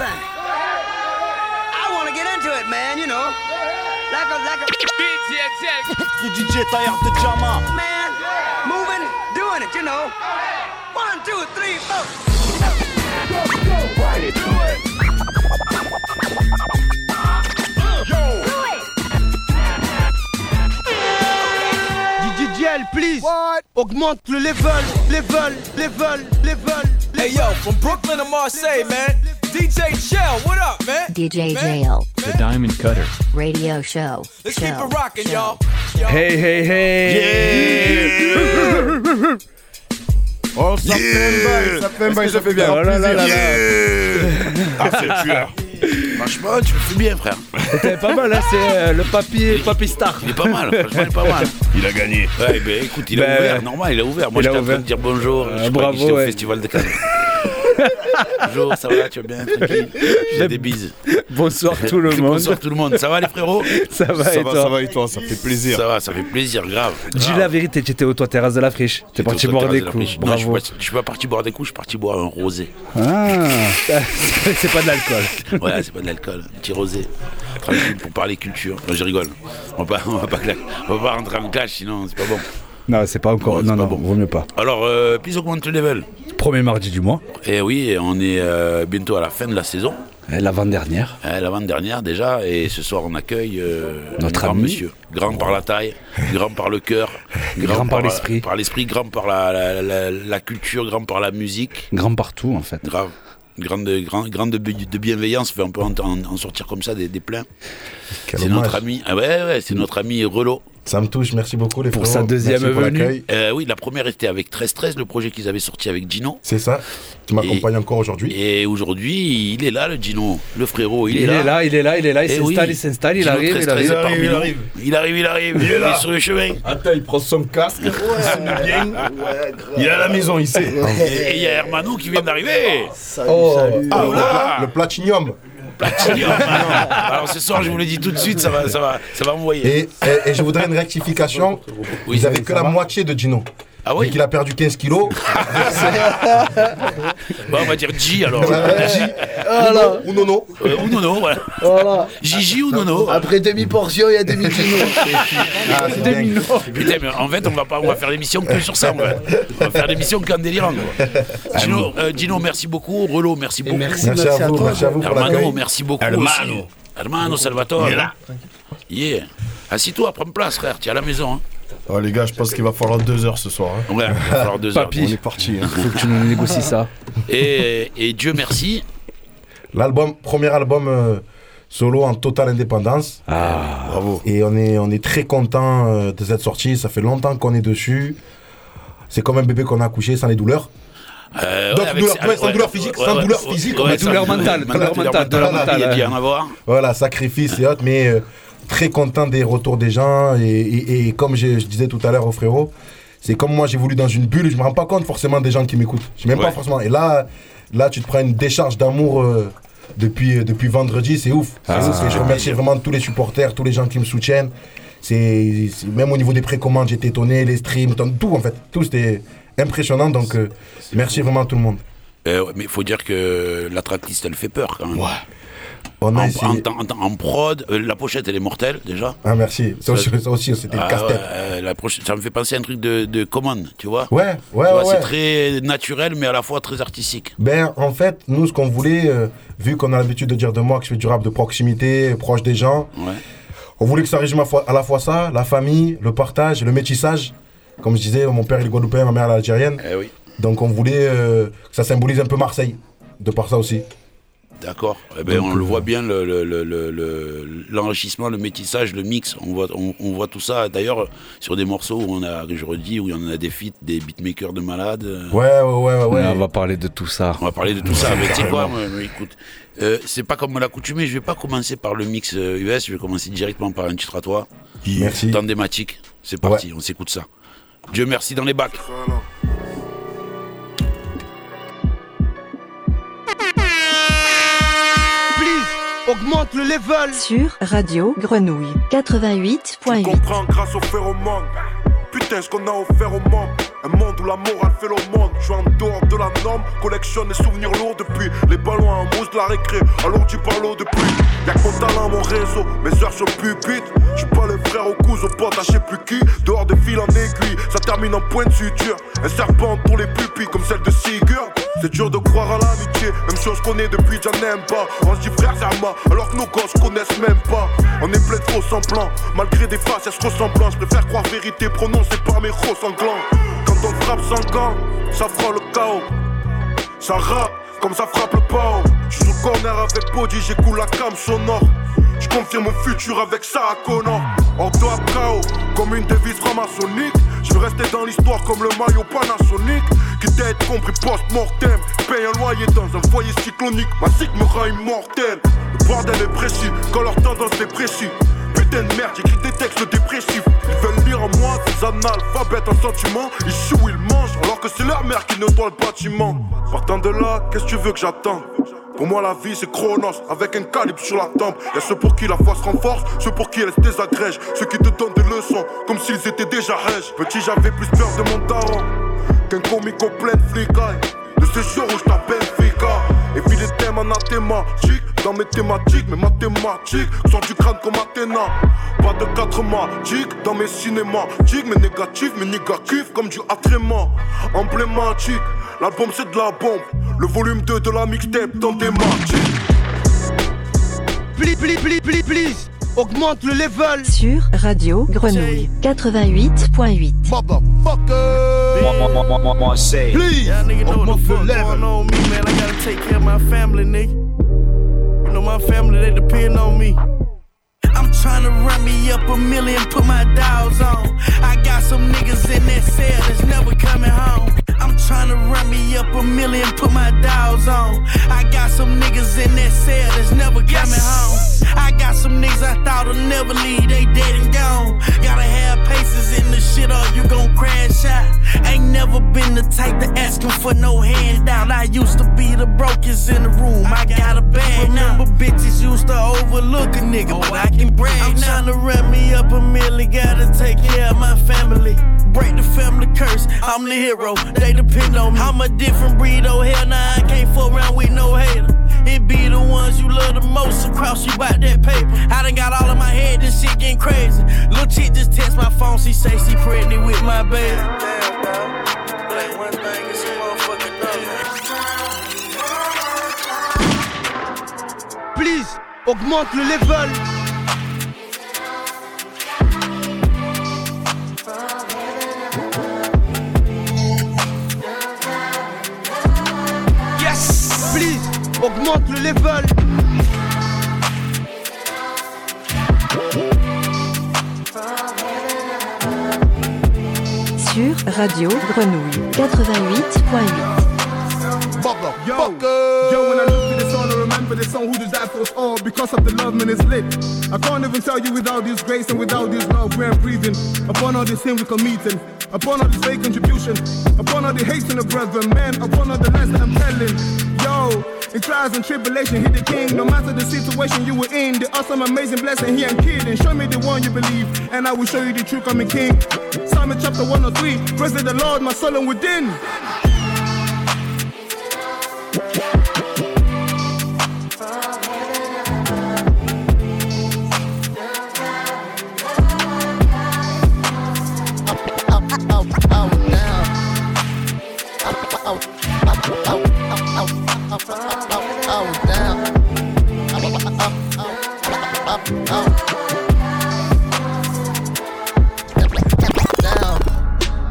thing. I want to get into it, man, you know. Like a, like a. DJ Jack. DJ Taillard de Jama. Man, moving, doing it, you know. One, two, three, four. Go, go, party, do DJL, please. What? Augmente le level, level, level, level. Hey yo, from Brooklyn to Marseille, man. DJ Shell, what up, man? DJ Man, Jail, The Diamond Cutter. radio show. Let's keep show, it rocking, show. y'all. Hey, hey, hey! Oh, ça fait un bail, ça fait un bail, ça fait bien. Oh là là là là. Ah, c'est le tueur. Franchement, tu le fais bien, frère. C'était pas mal, hein, c'est euh, le papier, papier star. Il est pas mal, franchement, il est pas mal. Il a gagné. Ouais, ben écoute, il a Ben, ouvert, normal, il a ouvert. Moi, a j'étais en train de dire bonjour. Euh, je bravo, j'étais au ouais. festival de Cannes. Bonjour, ça va, tu vas bien, tranquille. J'ai des bises. Bonsoir tout le monde. Bonsoir tout le monde. Ça va, les frérots Ça va Ça et va, toi ça va et toi, ça fait plaisir. Ça va, ça fait plaisir, grave. Dis grave. la vérité, tu étais au toit terrasse de la friche. T'es parti boire des de la coups. Non, je suis pas- je suis pas parti boire des coups, je suis parti boire un rosé. Ah, c'est pas de l'alcool. Ouais, c'est pas de l'alcool, un petit rosé. Tranquille pour parler culture. Non, je rigole. On va pas, on va pas, on va pas rentrer en clash, sinon c'est pas bon. Non, c'est pas encore. Ouais, non, pas non, bon. vaut mieux pas. Alors, euh, puis augmente le level. Premier mardi du mois, Et oui, on est euh, bientôt à la fin de la saison, euh, l'avant-dernière. euh, l'avant-dernière déjà, et ce soir on accueille euh, Notre un grand ami. monsieur, grand par la taille, grand par le cœur, Grand par l'esprit. par l'esprit, grand par la, la- la- la culture, grand par la musique, Grand partout, en fait. grave. Grande, grande, grande de, bienveillance, on peut en, en- en sortir comme ça des, des pleins. Quel C'est hommage. notre ami, ah ouais, ouais, c'est notre ami Relo. Ça me touche, merci beaucoup les Pour frérots. sa deuxième Merci venue. l'accueil. Euh, oui, la première était avec 13-13, le projet qu'ils avaient sorti avec Gino. C'est ça, qui m'accompagne encore aujourd'hui. Et aujourd'hui, il est là, le Gino, le frérot, il, Il, est là, il est là, il est là, il Eh s'installe, oui. il s'installe, il arrive, il 13-13 arrive. il arrive. Il arrive, il arrive, il est là. sur le chemin. Attends, il prend son casque, il se met bien. Il est à la maison, il sait. Et il y a Hermano qui vient d'arriver. Oh, ah, Oh le- là. le platinium. Platinum. Alors ce soir, je vous le dis tout de suite, ça va, ça va, ça va envoyer. Et, et- et je voudrais une rectification. Oui, Vous avez que la moitié de Gino. Ah oui Vu qu'il a perdu 15 kilos. Bon, on va dire G alors. Voilà. Ou Nono. Euh, ou Nono, voilà. Voilà. Gigi ou Nono. Après demi-portion, il y a demi-kilo. Ah, c'est dingue. Putain, mais en fait, on va pas, on va faire l'émission que sur ça. On va faire l'émission qu'en délirant. Gino, euh, merci beaucoup. Relo, merci beaucoup. merci. Merci à vous, merci à vous Hermano, merci beaucoup Hermano. Hermano Salvatore. Il est là. Yeah. Assis-toi, prends place, frère. Tu es à la maison. Hein. Oh, les gars, je pense qu'il va falloir deux heures ce soir. hein. Ouais, il va falloir deux heures. Papy. On est parti. hein. Faut que tu nous négocies ça. Et, et Dieu merci. L'album, premier album euh, solo en totale indépendance. Ah, Bravo. Et on est, on est très content euh, de cette sortie. Ça fait longtemps qu'on est dessus. C'est comme un bébé qu'on a accouché sans les douleurs. Euh, Donc, ouais, douleur- avec- ouais, sans douleur physique, sans douleur physique, on ouais, va sans douleur mentale, douleur mentale, douleur mentale, Il avoir. Voilà, sacrifice et autres, mais euh, très content des retours des gens. Et, et- et comme je, je disais tout à l'heure au frérot, c'est comme moi j'ai voulu dans une bulle, je me rends pas compte forcément des gens qui m'écoutent. Je même Ouais. pas forcément. Et là, là, tu te prends une décharge d'amour euh, depuis, euh, depuis vendredi, c'est ouf. Ah, ouf. c'est Et je remercie vraiment tous les supporters, tous les gens qui me soutiennent. C'est même au niveau des précommandes, j'étais étonné, les streams, tout en fait, tout c'était impressionnant. Donc euh, merci vraiment à tout le monde. Euh, ouais, mais il faut dire que la tracklist elle fait peur quand même. On a En, essayé- en- en- en prod, euh, la pochette elle est mortelle déjà. Ah merci. Ça aussi, c'était le Ah, casse-tête. ouais, la prochaine- ça me fait penser à un truc de, de commande, tu vois. Ouais, ouais, ouais. vois, ouais. C'est très naturel mais à la fois très artistique. Ben, en fait, nous, ce qu'on voulait, euh, vu qu'on a l'habitude de dire de moi que je fais du rap de proximité, proche des gens, Ouais. on voulait que ça résume à, la fois ça, la famille, le partage, le métissage. Comme je disais, mon père il est guadeloupéen, ma mère elle est algérienne. Eh oui, Donc on voulait euh, que ça symbolise un peu Marseille, de par ça aussi. D'accord. Eh ben, on le voit bien le- le- le- le- le- l'enrichissement, le, métissage, le mix. On voit, on, on voit tout ça. D'ailleurs, sur des morceaux où on a, je redis, où il y en a des feats, des beatmakers de malades. euh, Ouais, ouais, ouais, ouais. ouais. on va parler de tout ça. On va parler de tout ça. Mais tu sais quoi, moi, écoute, euh, c'est pas comme l'accoutumée. Je vais pas commencer par le mix euh, US. Je vais commencer directement par un titre à toi. Merci. Dans des matiques. C'est parti. On s'écoute ça. Dieu merci dans les bacs. Augmente le level. Sur Radio Grenouille 88.8. comprends grâce au phéromone. Putain, ce qu'on a offert au monde. Un monde où la morale fait le monde. Je suis en dehors de la norme, collectionne les souvenirs lourds depuis les ballons en mousse de la récré. Alors tu parles depuis. Y'a que mon talent, mon réseau, mes heures sur pupitre. Je pas les frères aux coups, aux potes, à je sais plus qui. Dehors des fils en aiguille, ça termine en point de suture. Un serpent pour les pupilles comme celle de Sigurd. C'est dur de croire à l'amitié, même si on se connaît depuis, j'en aime pas. On se dit frères Zerma, alors que nos gosses connaissent même pas. On est plein de faux semblants, malgré des faces, elles se ressemblent. Je préfère croire vérité prononcée par mes gros sanglants. Quand on frappe sans gants, ça fera le chaos. Ça rappe comme ça frappe le pao. Je le corner avec Body, j'écoule la cam sonore. Je confirme mon futur avec Sarah Connor. Ordo à KO, comme une devise franc-maçonnique. Je veux rester dans l'histoire comme le maillot Panasonic. Quitte à être compris post-mortem. Paye un loyer dans un foyer cyclonique. Ma cycle me rend immortel. Le bordel est précis, quand leur tendance est précis. De merde, j'écris des textes dépressifs. Ils veulent lire en moi des analphabètes en sentiment. Ils chouent, ils mangent, alors que c'est leur mère qui nettoie le bâtiment. Partant de là, qu'est-ce que tu veux que j'attende? Pour moi la vie c'est Chronos avec un calibre sur la tempe Y'a ceux pour qui la foi se renforce, ceux pour qui elle se désagrège Ceux qui te donnent des leçons comme s'ils étaient déjà rêches Petit j'avais plus peur de mon daron qu'un au plein flicaille De ces jours où je t'appelle Fika Et puis les thèmes mathématiques. Dans mes thématiques, mes mathématiques Sort du crâne comme Athéna. Pas de quatre magiques dans mes cinématiques. Mes négatifs, mes négatifs comme du atrément Emblématique, l'album c'est de la bombe. Le volume 2 de la mixtape dans des please, please, please, please. Augmente le level. Sur Radio Grenouille 88.8. Marseille. Please. Yeah, nigga know what Augmente the le fuck level. going on with me, man. I gotta take care of my family, nigga. You know my family, they depend on me. I'm trying to run me up a million, put my dials on. I got some niggas in that cell that's never coming home. I'm trying to run me up a million, put my dials on. I got some niggas in that cell that's never coming home. I got some niggas I thought would never leave, they dead and gone. Gotta have paces in the shit or you gon' crash out. Ain't never been the type to asking for no handout. I used to be the brokest in the room. I got a bag now. Remember bitches used to overlook a nigga, but I can brag. I'm trying to run me up a million, gotta take care of my family. Break the family curse. I'm the hero. They depend on me. I'm a different breed. Oh hell nah, I can't fool around with no hater. It be the ones you love the most across you about that paper. I done got all in my head, this shit getting crazy. Little chick just text my phone, she say she pregnant with my baby. Damn, dog. Like one thing is some motherfucking another. Please. Augmente le level. Augmente le level. Sur Radio Grenouille 88.8. Yo, yo, when I look to the song, I remember the song who does that for us all? Because of the love, man, it's lit. I can't even tell you without this grace and without this love, we're breathing. Upon all this sin we committing, upon all this fake contribution, upon all the hating of brethren, man, upon all the lies that I'm telling. Yo, in trials and tribulation, hit the king. No matter the situation you were in, the awesome, amazing blessing, he ain't kidding. Show me the one you believe, and I will show you the I'm a king. Psalm chapter 103, praise the Lord, my soul and within. Oh, oh, Down.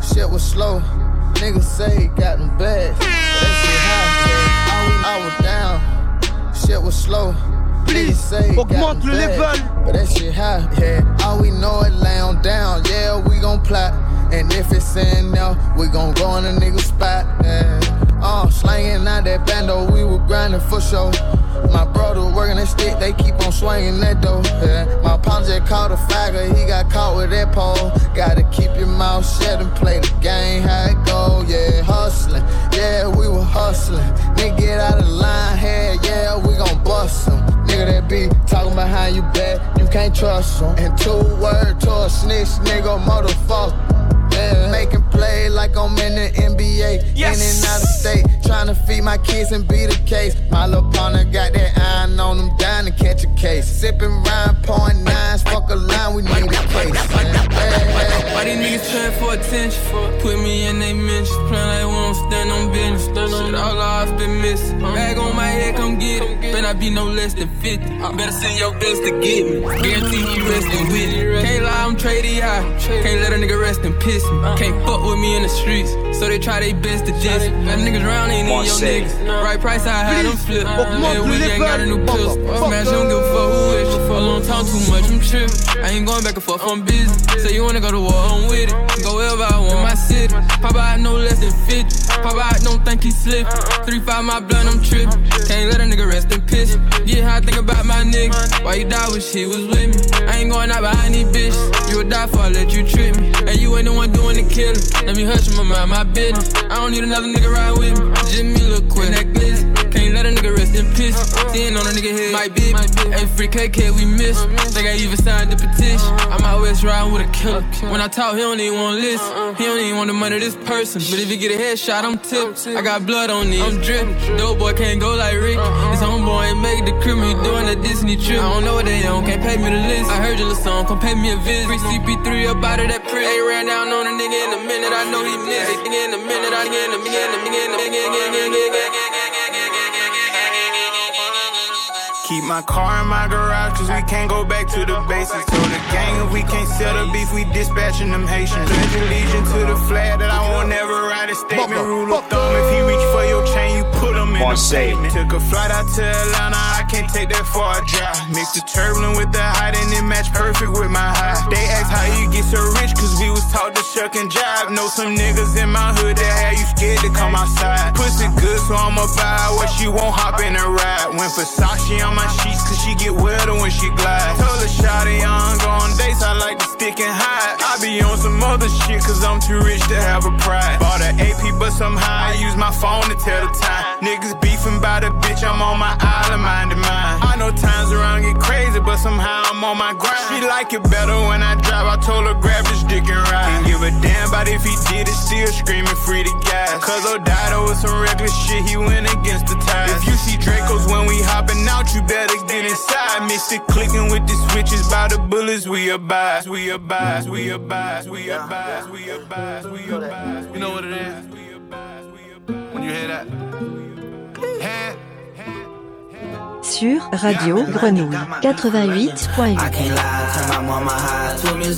Shit was slow. Niggas say got them bad. That shit high. I was down. Shit was slow. Please, say got augmente them le level. But that shit high. Yeah. All we know is lay on down. Yeah, we gon' plot. And if it's in there, we gon' go in a nigga spot. Yeah. Uh, slanging out that bando, we grinding for sure. My brother working that stick, they keep on swinging that dough. Yeah. My pound just caught a faggot, he got caught with that pole. Gotta keep your mouth shut and play the game, how it go. Yeah, hustling, yeah, we were hustling. Nigga get out of line, here, yeah, we gon' bust him. Nigga that be talking behind you back, you can't trust him. And two word to a snitch, nigga, motherfucker. Yeah. Making play like I'm in the NBA. Yes. In and out of state. Trying to feed my kids and be the case. My little partner got that iron on them down to catch a case. Sipping rhyme, pouring nines. Fuck a line, we need a case. Yeah. Why these niggas trying for attention? Put me in they mentions. Playing like we don't stand on business. Shit, all I've been missing. Bag on my head, come get it. Bet I be no less than 50. Better send your best to get me. Guarantee he resting with it. Can't lie, I'm trading high. Can't let a nigga rest and piss me. Uh. Can't fuck with me in the streets. So they try their best to diss. Them niggas round ain't in your niggas. Right price, I had them flip. Man, we ain't got a new pills. Smash, don't give a fuck who is. For a long time, too much, I'm tripping. I ain't going back and forth, I'm busy. Say you wanna go to war, I'm with it. Go wherever I want, my city. Pop out no less than 50. Pop out, don't think he slip. 3-5 my blood, I'm tripping. Can't let a nigga rest in piss. Yeah, I think about my nigga. Why you die when she was with me? I ain't going out behind these bitches. You would die for I let you trip me. And you ain't the one doing the killing. Let me hush my mind, my business. I don't need another nigga ride with me. Just me look quick, a nigga rest in piss. Seeing uh, uh. on a nigga head, might be. Hey, free KK, we miss. Uh-huh. Think I even signed the petition. Uh-huh. I'm out west riding with a killer. When I talk, he don't even want to listen. Uh-uh. He don't even want the money of this person. But if he get a headshot, I'm tipped. I got blood on me, I'm dripping. Dope boy can't go like Rick. Uh-huh. His homeboy ain't make the crib, he doing a Disney trip. I don't know what they on, can't pay me the list. I heard your little song, come pay me a visit. Free CP3 up out of that print. Ain't ran down on a nigga in a minute, I know he missed. Nigga in a minute, I get in a minute, in a minute, in a minute. Keep my car in my garage, cause we can't go back to the basics. So the gang, if we can't settle beef, we dispatching them Haitians. Pledge allegiance to the flag that I won't ever write a statement. Rule of thumb, if he reach for your chain, you put him in the. Took a flight out to Atlanta, I can't take that far drive. Mix the turbulent with the height and it match perfect with my high. They ask how you get so rich, cause we was taught to shuck and jive. Know some niggas in my hood that had you scared to come outside. Pussy good, so I'ma buy what she won't hop in a ride. When Versace on my sheets, cause she get wetter when she glide. Told her shawty I don't go on dates, I like to stick and hide. I be on some other shit, cause I'm too rich to have a pride. Bought an AP, but somehow I use my phone to tell the time. Niggas beefing by the bitch, I'm on my island, minding mine. I know times around get crazy, but somehow I'm on my grind. She like it better when I drive, I told her grab this dick and ride. Give a damn about if he did it, still screaming free to guys. Cause O'Dido was some reckless shit, he went against the tide. If you see Dracos when we hopping out, you better get inside. It clicking with the switches by the bullets, we abide, we abide, we abide, we abide, we abide, we abide. You know what it is? When you hear that? Hand. Sur Radio Grenouille 88.8. I can't lie, turn my mama high to the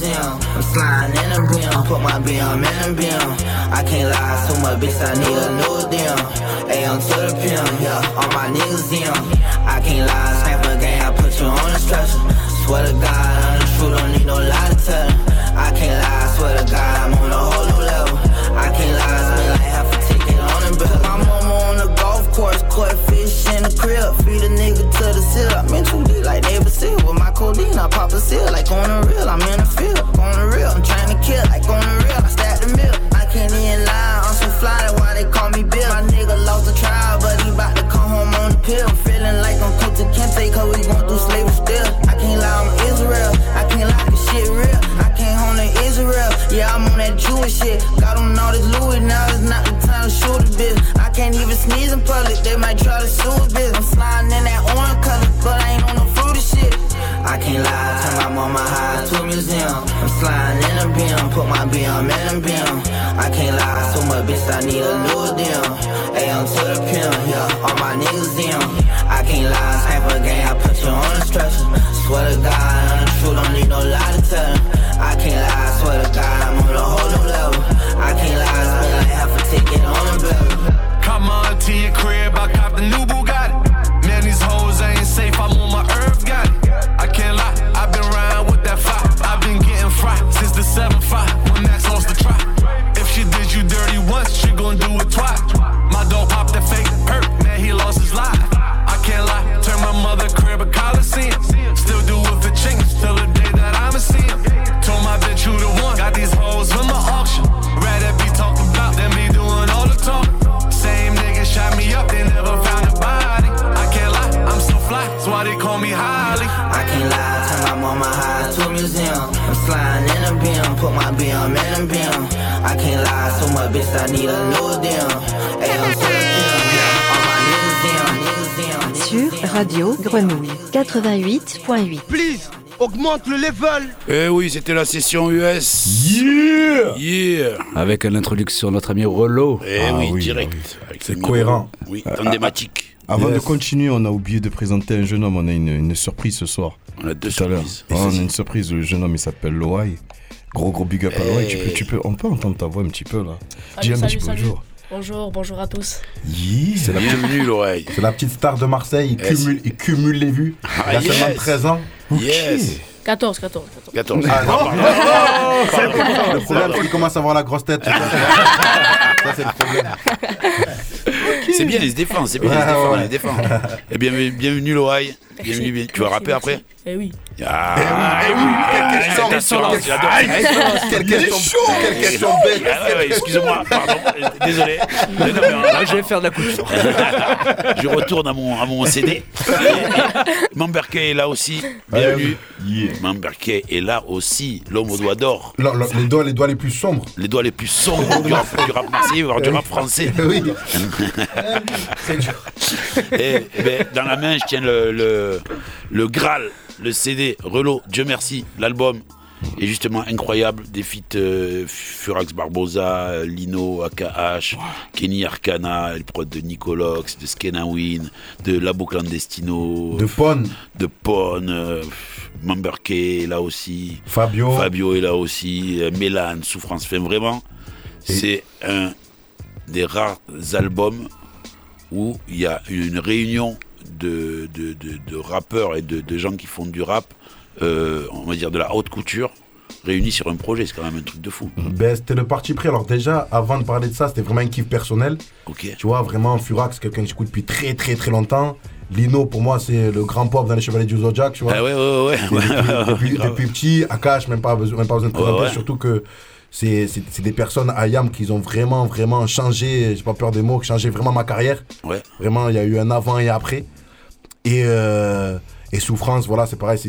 the God, I'm the don't need no lie to tell. I can't lie, swear to God, I'm on a whole fish in the crib. Feed a nigga to the seal. I'm in too deep like neighbor seal. With my codeine, I pop a seal. Like on the real, I'm in the field. On the real, I'm trying to kill. Like on the real, I stack the mill. I can't even lie, I'm so fly, that's why they call me Bill. My nigga lost the trial, but he bout to come home on the pill. Feeling like I'm cut to Kente, cause we going through slavery still. I can't lie, I'm Israel. I can't lie, this shit real. I came home to Israel. Yeah, I'm on that Jewish shit. Sneeze in public, they might try to sue a bitch. I'm sliding in that orange color, but I ain't on no fruity shit. I can't lie, turn my mama high to a museum. I'm sliding in a beam, put my BM in a beam. I can't lie, so much bitch, I need a new deal. AM to the pimp, yeah, all my niggas in. I can't lie, snap a game, I put you on a stretcher. Swear to God, Radio Grenouille 88.8. Please, augmente le level. Eh oui, c'était la session US. Yeah Yeah Avec l'introduction de notre ami Rollo. Eh Ah oui, oui, direct. ah oui. C'est cohérent. Oui, Ah, tandématique. Avant Yes. de continuer, on a oublié de présenter un jeune homme. On a une, une surprise ce soir. On a deux Tout à l'heure. surprises. Ouais, on a une surprise. Le jeune homme, il s'appelle Loai. Gros, gros big up à Loai. Tu peux, tu peux, on peut entendre ta voix un petit peu là. Dis Salut, un petit salut, salut. bonjour. Bonjour, bonjour à tous. Yeah. C'est la, Bienvenue, l'oreille. c'est la petite star de Marseille, il Yes. cumule, il cumule les vues. Il a Ah, seulement yes. 13 ans. Yes 14, 14, 14. 14. Ah, non, non, Pardon. important. Le problème, c'est qu'il commence à avoir la grosse tête. Ça, c'est le problème. C'est bien, il se défend, c'est bien, il se Ouais, défend, ouais. il se défend. Et bienvenue, bienvenue l'oreille. Bienvenue, bien- Tu vas rapper après Eh oui. Ah, Eh oui, quelle question, cette assurance, quelle-. Quelle question, quelle question bête. Ah ouais, ouais, excuse-moi, pardon, désolé. Mais non, mais, euh, Là, je vais faire de la couture. je retourne à mon, à mon CD. Mamberkey est là aussi, bienvenue. Yeah. Mamberkey est là aussi, l'homme aux doigts d'or. Les, doigts, les doigts les plus sombres. Les doigts les plus sombres du rap, du rap du rap français. Oui. Et, eh ben, dans la main, je tiens le, le, le Graal, le CD, Relo, Dieu merci, l'album. est justement incroyable. Des feats euh, Furax Barbosa, Lino, AKH, Kenny Arcana, le prod de Nicolox, de Skenawin, de Labo Clandestino. De Pon. De Pon. euh, Mamberke est là aussi. Fabio. Fabio est là aussi. euh, Mélan, Souffrance. Enfin, vraiment, c'est un des rares albums où il y a une réunion de, de, de- de rappeurs et de, gens qui font du rap, euh, on va dire de la haute couture, réunis sur un projet. C'est quand même un truc de fou. Ben, c'était le parti pris. Alors déjà, avant de parler de ça, c'était vraiment un kiff personnel. Ok. Tu vois, vraiment, Furax, quelqu'un que j'écoute depuis très très très longtemps. Lino, pour moi, c'est le grand pop dans les Chevaliers du Zodiac, tu vois. Ah ouais, ouais, ouais. Depuis, depuis- depuis petit, Akash, même pas besoin, même pas besoin de présenter, Ouais, ouais. surtout que c'est c'est- c'est des personnes à Yam qui ont vraiment, vraiment changé, j'ai pas peur des mots, qui ont changé vraiment ma carrière. Ouais. Vraiment, il y a eu un avant et après. Et, euh, et Souffrance, voilà, c'est pareil,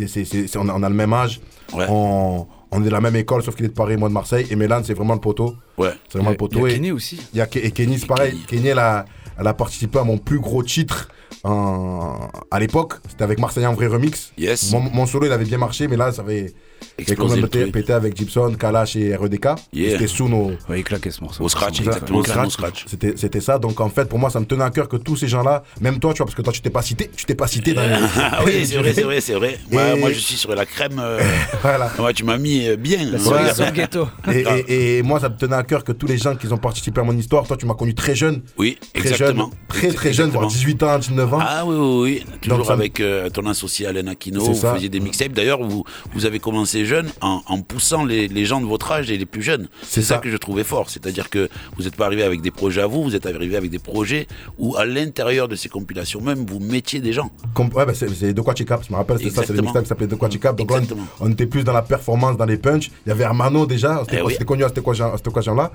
on, a, on a le même âge. On, on est de la même école, sauf qu'il est de Paris, moi de Marseille. Et Mélan, c'est vraiment le poteau. Ouais. C'est vraiment le poteau. il y a et- Kenny aussi. il y a et Kenny, c'est pareil. Kenny, elle a, elle a participé à mon plus gros titre en- à l'époque. C'était avec Marseillais en vrai remix. Yes. Mon, mon solo, il avait bien marché, mais là, ça avait Explosé quand même le pété, avec Gibson, Kalash et REDK. Yeah. C'était sous nos. Ouais, il claquait ce morceau. Au scratch, exactement. au scratch. scratch. C'était, c'était ça. Donc en fait, pour moi, ça me tenait à cœur que tous ces gens-là, même toi, tu vois, parce que toi, tu t'es pas cité, tu t'es pas cité dans les. Ah oui, c'est vrai, c'est vrai, c'est vrai. Moi, Et- moi, je suis sur la crème. euh, Voilà. ouais, tu m'as mis euh, bien. Ouais. Voilà. Et, et- et moi, ça me tenait à cœur que tous les gens qui ont participé à mon histoire, toi, tu m'as connu très jeune. Oui, Très exactement. jeune, très très jeune, voire 18 ans, 19 ans. Ah oui, oui, oui. Toujours Donc, avec euh, ton associé Alain Aquino, vous faisiez des mixtapes. D'ailleurs, vous, vous avez commencé jeune en, en poussant les, les gens de votre âge et les plus jeunes. C'est ça. ça. que je trouvais fort. C'est-à-dire que vous n'êtes pas arrivé avec des projets à vous, vous êtes arrivé avec des projets où, à l'intérieur de ces compilations même, vous mettiez des gens. Com- ouais, bah, c'est De quoi tu capes, je me rappelle, c'est ça, c'est le mixtape qui s'appelait De quoi tu capes. Donc on, on était plus dans la performance, dans les punchs. Il y avait Hermano déjà, c'était Eh oui. c'était connu à cette occasion-là.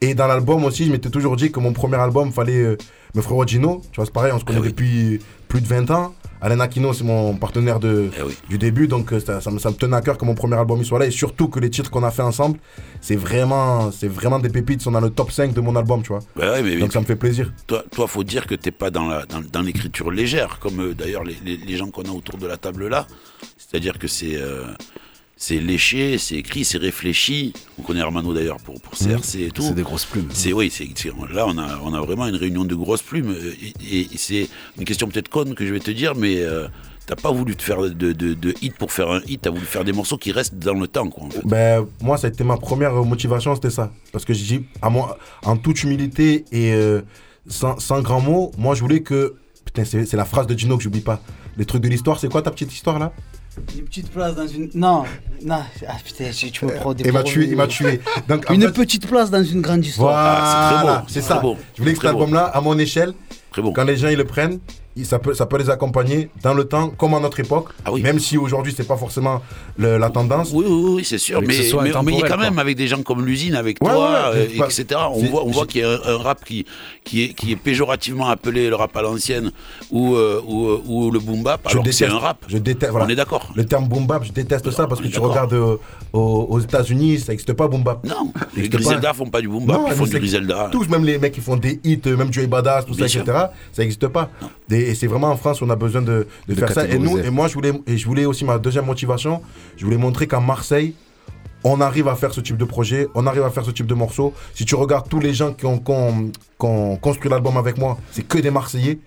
Et dans l'album aussi, je m'étais toujours dit que mon premier album, fallait euh, me frère Gino. Tu vois, c'est pareil, on se connaît Eh depuis plus de 20 ans. Alain Aquino, c'est mon partenaire de, Eh du début, donc euh, ça, ça me, ça me tenait à cœur que mon premier album il soit là. Et surtout que les titres qu'on a fait ensemble, c'est vraiment, c'est vraiment des pépites, ils sont dans le top 5 de mon album, tu vois. Bah ouais, mais- donc ça me fait plaisir. Toi, toi, faut dire que t'es pas dans la dans, dans l'écriture légère, comme euh, d'ailleurs les, les- les gens qu'on a autour de la table là. C'est-à-dire que c'est euh, c'est léché, c'est écrit, c'est réfléchi. On connaît Armano d'ailleurs pour pour CRC et tout. C'est des grosses plumes. C'est oui, c'est là on a on a vraiment une réunion de grosses plumes. Et, c'est une question peut-être conne que je vais te dire, mais euh, t'as pas voulu te faire de, de, de hit pour faire un hit. T'as voulu faire des morceaux qui restent dans le temps, quoi. En fait. Ben, moi, ça a été ma première motivation, c'était ça. Parce que j'ai dit, à moi, en toute humilité et euh, sans, sans grand mot, moi, je voulais que. Putain, c'est c'est la phrase de Gino que j'oublie pas. Les trucs de l'histoire, c'est quoi ta petite histoire là? Une petite place dans une. Non, non. Ah putain, tu tu me prends des Il m'a dépourvu. tué, il m'a tué. Donc, Une fait- petite place dans une grande histoire. Voilà, Ah, c'est très beau, c'est ça. beau, Je voulais que cet album-là, à mon échelle, Très beau. quand les gens ils le prennent, ça peut, ça peut les accompagner dans le temps, comme à notre époque. Même si aujourd'hui, c'est pas forcément le- la tendance. Oui, oui, oui, c'est sûr. Mais Mais que ce soit mais- mais il y a quand même quoi. avec des gens comme l'usine, avec Ouais, toi, ouais, euh, etc. On voit, on voit qu'il y a un, un rap qui, qui, est, qui est péjorativement appelé le rap à l'ancienne ou, euh, ou, euh, ou le boom bap, alors que c'est un rap. Je déteste. voilà. On est d'accord. Le terme boom bap, je déteste ça parce que tu regardes euh, aux, aux États-Unis, ça n'existe pas boom bap. Non, les Griselda pas. font pas du boom bap, Non, ils font du Griselda. Tous, même les mecs qui font des hits, même Joey Badass, tout ça, etc. Ça n'existe pas. Et c'est vraiment en France, on a besoin de, de De faire ça. Et nous, catégoriser. et moi, je voulais, et je voulais aussi ma deuxième motivation, je voulais montrer qu'à Marseille, on arrive à faire ce type de projet, on arrive à faire ce type de morceau. Si tu regardes tous les gens qui ont, qui ont- qui ont construit l'album avec moi, c'est que des Marseillais.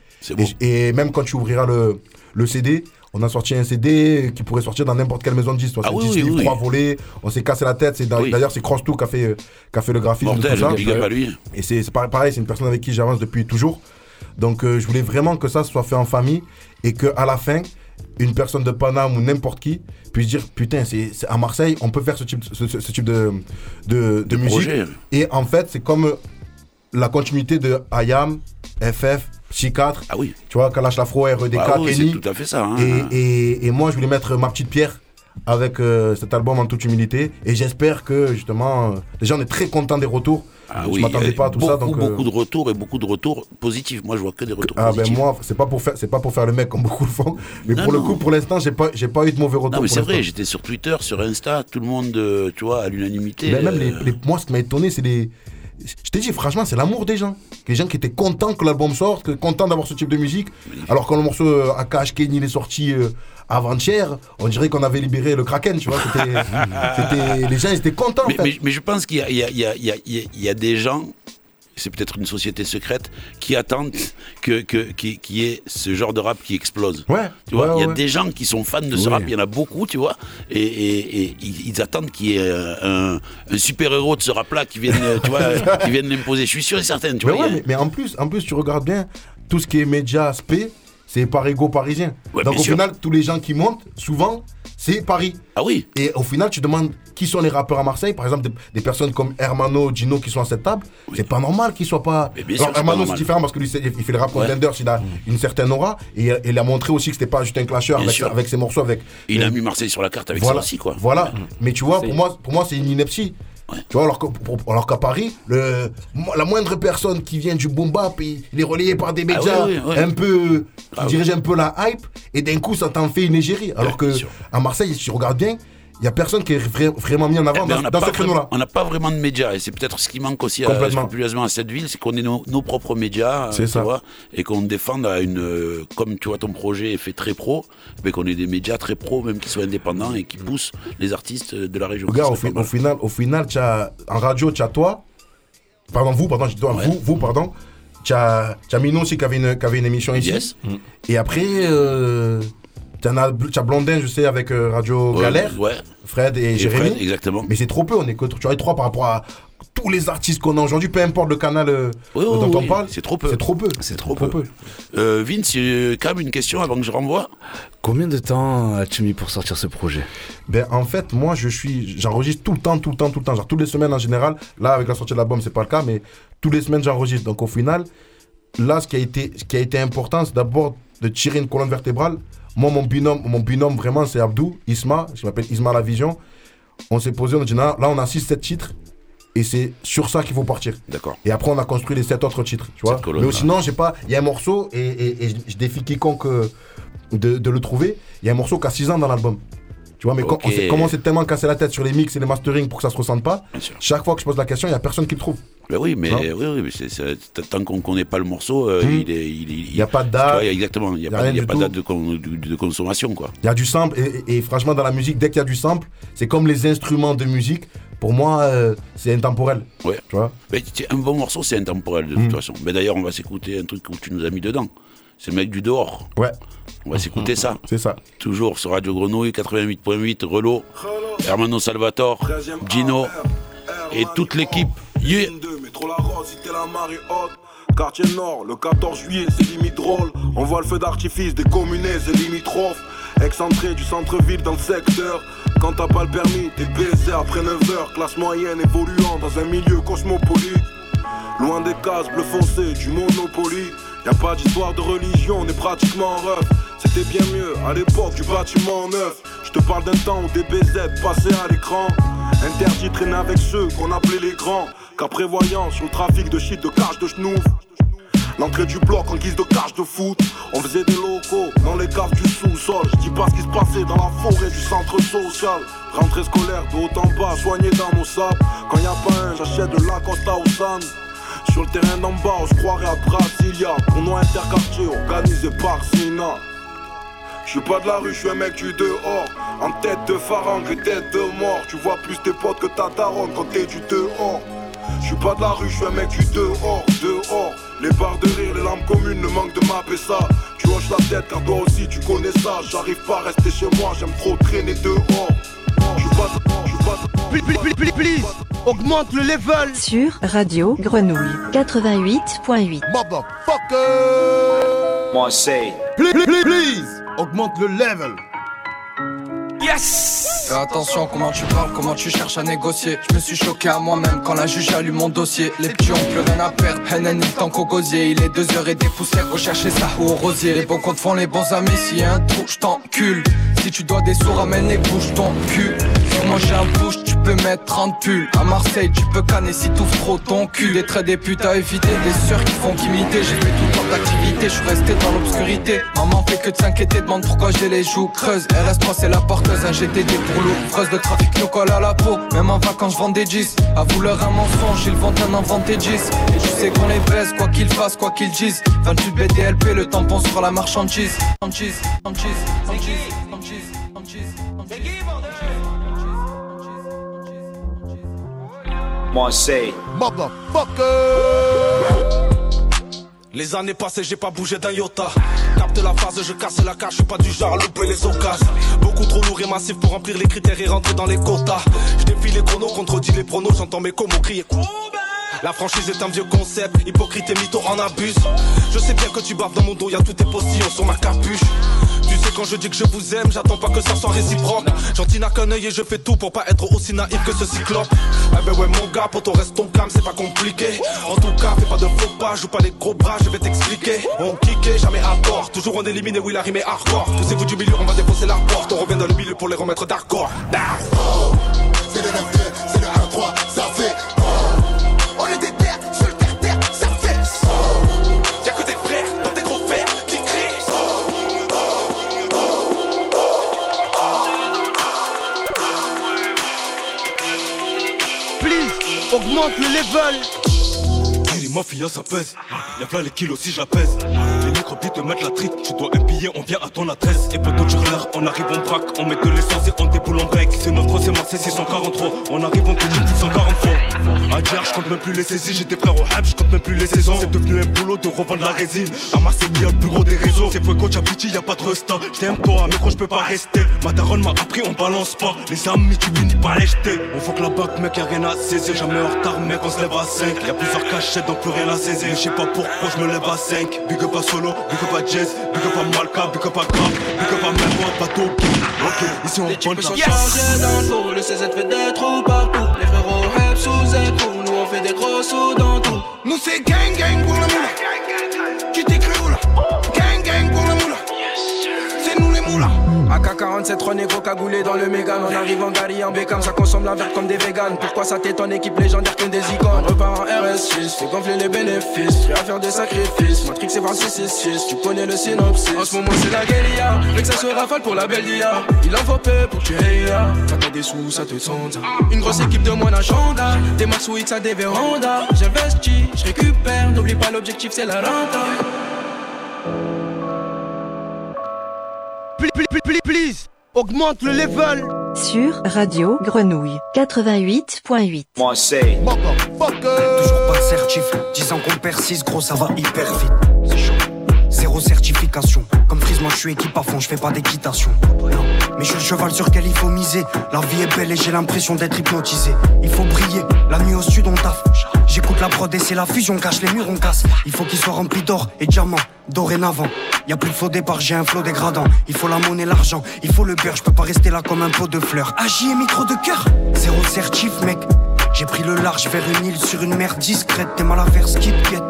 Et, et même quand tu ouvriras le, le CD, on a sorti un CD qui pourrait sortir dans n'importe quelle maison de disques. Ah oui, 10 oui, oui. 3 volets, on s'est cassé la tête. D'ailleurs, c'est Cross 2 qui a fait, qui a fait le graphisme. Mortel, tout ça. big up à lui. Et c'est pareil, c'est une personne avec qui j'avance depuis toujours. Donc euh, je voulais vraiment que ça soit fait en famille et que à la fin, une personne de Paname ou n'importe qui puisse dire putain, c'est à Marseille, on peut faire ce type, ce, type de, de, de musique. projet. Et en fait, c'est comme la continuité de IAM, FF, Psy4. Ah oui. Tu vois, Kalash Lafro, REDK, Ah oui, Kenny. tout à fait ça, hein. Et, et- et moi, je voulais mettre ma petite pierre avec euh, cet album en toute humilité. Et j'espère que justement, euh, déjà, on est très content des retours. Ah je oui, m'attendais a pas à tout beaucoup, ça. Donc, euh, beaucoup de retours et beaucoup de retours positifs. Moi, je vois que des retours ah ben positifs. moi, c'est pas pour faire, c'est pas pour faire le mec comme beaucoup le font, mais Non, pour le coup, pour l'instant, j'ai pas, j'ai pas eu de mauvais retours. Non, mais pour c'est vrai, j'étais sur Twitter, sur Insta, tout le monde, euh, tu vois, à l'unanimité. Mais même euh, les, les- moi, ce qui m'a étonné, c'est les. Je t'ai dit, franchement, c'est l'amour des gens. Les gens qui étaient contents que l'album sorte, contents d'avoir ce type de musique. Alors quand le morceau euh, Akash Kenny est sorti euh, avant-hier, on dirait qu'on avait libéré le Kraken, tu vois. C'était, c'était- les gens, ils étaient contents. en mais, fait. mais- mais je pense qu'il y a des gens, c'est peut-être une société secrète, qui attendent que, que, qu'il qu'il y ait ce genre de rap qui explose. Ouais, Tu vois, ouais, il y a ouais. des gens qui sont fans de ce Oui. rap, il y en a beaucoup, tu vois, et, et- et ils, ils attendent qu'il y ait un, un super-héros de ce rap-là qui vienne, euh, tu vois, qui vienne l'imposer. Je suis sûr et certain, tu mais, vois. ouais, il y a- mais, mais en plus, en plus, tu regardes bien, tout ce qui est média, spé, c'est par ego parisien. Ouais, Donc au sûr. final, tous les gens qui montent, souvent, c'est Paris. Ah oui. Et au final, tu demandes qui sont les rappeurs à Marseille. Par exemple, des, des personnes comme Hermano, Gino qui sont à cette table. C'est pas normal qu'ils soient pas. Alors, que c'est pas Hermano, c'est différent parce que lui, il fait le rap Ouais. contenders, il a une certaine aura. Et et il a montré aussi que c'était pas juste un clasher Bien avec, ses morceaux. Avec, Il a mis Marseille sur la carte avec voilà, ça aussi, quoi. Voilà. Mais tu vois, pour moi, pour moi c'est une ineptie. Tu vois, alors qu'à Paris, le, la moindre personne qui vient du boom bap, il, il est relayé par des médias Ah oui, oui, oui. un peu, Ah oui. dirigent un peu la hype, et d'un coup, ça t'en fait une égérie. Alors que à Marseille, si tu regardes bien, il y a personne qui est vra- vraiment mis en avant Eh ben, dans, ce créneau-là. On n'a pas vraiment de médias et c'est peut-être ce qui manque aussi à, Complètement. scrupuleusement à cette ville, c'est qu'on ait nos, nos propres médias, euh, C'est tu ça. vois, et qu'on défende à une, euh, comme tu vois ton projet est fait très pro, mais qu'on ait des médias très pro, même qui soient indépendants et qui poussent les artistes de la région. Regarde, au, fi- final, au final, tu as, en radio, tu as toi, pardon, vous, pardon, je dis toi, vous, vous, pardon, tu as, as Mino aussi qui avait une, qui avait une émission ici. Yes. Et après, euh, tu as, tu as Blondin, je sais, avec euh, Radio Ouais, Galère, ouais. Fred et, Et Jérémy. Fred, exactement. Mais c'est trop peu, on est que tu vois, trois par rapport à tous les artistes qu'on a aujourd'hui, peu importe le canal euh, Oui, oui, dont on parle. C'est trop peu. C'est trop peu. C'est trop, peu. Euh, Vince, quand même une question avant que je renvoie. Combien de temps as-tu mis pour sortir ce projet? Ben, en fait, moi, je suis, j'enregistre tout le temps, tout le temps, tout le temps. Genre, toutes les semaines en général. Là, avec la sortie de l'album, c'est pas le cas, mais toutes les semaines, j'enregistre. Donc, au final, là, ce qui a été, ce qui a été important, c'est d'abord de tirer une colonne vertébrale. Moi, mon binôme, mon binôme vraiment, c'est Abdou, Isma. Je m'appelle Isma La Vision. On s'est posé, on a dit, là, on a 6-7 titres. Et c'est sur ça qu'il faut partir. D'accord. Et après, on a construit les 7 autres titres. Tu vois. Mais sinon, j'ai pas. Il y a un morceau, et, et- et je- je défie quiconque euh, de, de le trouver. Il y a un morceau qui a 6 ans dans l'album. Tu vois, mais quand Ok. on s'est- comment on s'est tellement cassé la tête sur les mix et les mastering pour que ça se ressente pas, chaque fois que je pose la question, il y a personne qui le trouve. Ben oui, mais, oui, oui, mais c'est- c'est- tant qu'on connaît pas le morceau, euh, Hmm. il est, il, il- Y a pas de date. vois, exactement, il n'y a, pas, y a pas de date de, con- de- de consommation, quoi. Il y a du sample, et, et- et franchement, dans la musique, dès qu'il y a du sample, c'est comme les instruments de musique. Pour moi, euh, c'est intemporel. Ouais. Tu vois Mais un bon morceau, c'est intemporel de Hmm. toute façon. Mais d'ailleurs, on va s'écouter un truc où tu nous as mis dedans. C'est le mec du dehors. Ouais. On va s'écouter ça. C'est ça. Toujours sur Radio Grenouille 88.8, Relo, Hermano Salvatore, Gino et toute l'équipe. Yeah. Métro La Rose, cité la marée haute. Quartier Nord, le 14 juillet, c'est limite drôle. On voit le feu d'artifice des communés, c'est limitrophe. Excentré du centre-ville dans le secteur. Quand t'as pas le permis, t'es baisé après 9h. Classe moyenne évoluant dans un milieu cosmopolite. Loin des cases bleu foncé, du Monopoly. Y a pas d'histoire de religion, on est pratiquement en ref. C'était bien mieux à l'époque du bâtiment neuf. Je te parle d'un temps où des BZ passaient à l'écran. Interdit traîner avec ceux qu'on appelait les grands. Qu'après voyant sur le trafic de shit de cache de schnouf. L'entrée du bloc en guise de cage de foot. On faisait des locaux dans les caves du sous-sol. Je dis pas ce qui se passait dans la forêt du centre social. Rentrée scolaire de haut en bas, soigné dans nos sables. Quand y a pas un, j'achète de la Costa au San. Sur le terrain d'en bas, on se croirait à Brasilia. Tournoi interquartier organisé par Sina. Je suis pas de la rue, je suis un mec du dehors. En tête de pharaon que tête de mort. Tu vois plus tes potes que ta daronne quand t'es du dehors. Je suis pas de la rue, je suis un mec du dehors, dehors. Les barres de rire, les lampes communes ne manquent de mapper ça. Tu hoches la tête car toi aussi tu connais ça. J'arrive pas à rester chez moi, j'aime trop traîner dehors. Je pas, pas. Please, please, please, please, augmente le level. Sur Radio Grenouille 88.8. Motherfucker. Moi, c'est. Please, please, please, augmente le level. Yes Fais attention comment tu parles, comment tu cherches à négocier. Je me suis choqué à moi-même quand la juge a lu mon dossier. Les petits ont plus rien à perdre. Haine tant qu'au gosier. Il est deux heures et des poussières. Rechercher ça ou au rosier. Les bons comptes font les bons amis. S'il y a un trou, je t'encule. Si tu dois des sous, ramène les bouches ton cul. Pour manger un bouche, peux mettre 30 pulls. À Marseille, tu peux canner si t'ouvres trop ton cul. Des traits des putes à éviter, des sœurs qui font qu'imiter. J'ai fait tout temps d'activité, je suis resté dans l'obscurité. Maman fait que de s'inquiéter, demande pourquoi j'ai les joues creuses. RS3, c'est la porteuse, un GTD pour l'eau. Freuse de trafic nous colle à la peau. Même en vacances, je vends des 10. À vouloir un mensonge, ils vendent un inventé 10. Et tu sais qu'on les baise, quoi qu'ils fassent, quoi qu'ils disent. 28 BDLP, le tampon sur la marchandise. Moi, c'est. Les années passées, j'ai pas bougé d'un iota. Capte la phase, je casse la cage, je suis pas du genre à louper les occasions. Beaucoup trop lourd et massif pour remplir les critères et rentrer dans les quotas. Je défile les chronos, contredis les pronos, j'entends mes comos crier. La franchise est un vieux concept, hypocrite et mytho en abuse. Je sais bien que tu baves dans mon dos, y'a tous tes postillons sur ma capuche. Tu sais quand je dis que je vous aime, j'attends pas que ça soit réciproque. Gentil n'a qu'un œil et je fais tout pour pas être aussi naïf que ce cyclope. Eh ben ouais mon gars, pour reste ton calme, c'est pas compliqué. En tout cas, fais pas de faux pas, joue pas les gros bras, je vais t'expliquer. On kické, jamais à tort, toujours on éliminé, oui la rime est hardcore. Poussez-vous du milieu, on va défoncer la porte, on revient dans le milieu pour les remettre d'accord. C'est le 9 c'est le 1-3, ça fait augmente le level. Les mafias ça pèse, y'a plein les kilos si je mettent la tu dois un billet, on vient à ton adresse. Et plutôt tu l'air, on arrive, on braque, on met de l'essence et on déboule en break. C'est notre c'est Marseille 643, on arrive, on dit 140 fois. À dire, je compte même plus les saisies, j'étais frère au hab, je compte même plus les saisons. C'est devenu un boulot de revendre la résine. À Marseille, y'a le plus gros des réseaux. C'est Fuego, Chaputi, y'a pas de resta. J't'aime toi, mais gros, je peux pas rester. Ma daronne m'a appris, on balance pas. Les amis, tu finis par les jeter. On voit que la bac, mec, y'a rien à saisir. Jamais en retard, mec, on se lève à 5. Y'a plusieurs cachettes, donc plus rien à saisir. Je sais pas pourquoi je me lève à 5. Big up à solo, big up à jazz, big up à Malka, big up à Grab, big up à même bateau. Ok, ici on prend la dans le le CZ fait des trous partout. Les frérots rap sous écrou, nous on fait des gros sous dans tout. Nous c'est AK-47, trois négros cagoulés dans le Mégane. On arrive en gari en bécam, ça consomme la verte comme des véganes. Pourquoi ça t'étonne, équipe légendaire comme des icônes? On repart en RS6, fait gonfler les bénéfices. Prêt à faire des sacrifices, Matrix c'est 666, tu connais le synopsis. En ce moment c'est la guérilla, que ça se rafale pour la belle dia. Il en faut peu pour tuer IA. Quand t'as des sous, ça te sonde. Une grosse équipe de mon agenda, des max X à des vérandas. J'investis, je récupère, n'oublie pas l'objectif c'est la renta. Augmente le level. Sur Radio Grenouille 88.8. Moi, c'est. Toujours pas certif, disant qu'on persiste, gros, ça va hyper vite. C'est chaud. Zéro certification. Comme frise, moi je suis équipe à fond, je fais pas d'équitation. Mais je suis le cheval sur lequel il faut miser. La vie est belle et j'ai l'impression d'être hypnotisé. Il faut briller, la nuit au sud on taffe. J'écoute la prod et c'est la fusion, cache les murs, on casse. Il faut qu'il soit rempli d'or et diamants, dorénavant. Y a plus de faux départ, j'ai un flot dégradant. Il faut la monnaie, l'argent, il faut le beurre, je peux pas rester là comme un pot de fleurs. Agi et micro de cœur, zéro certif, mec. J'ai pris le large vers une île sur une mer discrète. T'es mal à faire te guette.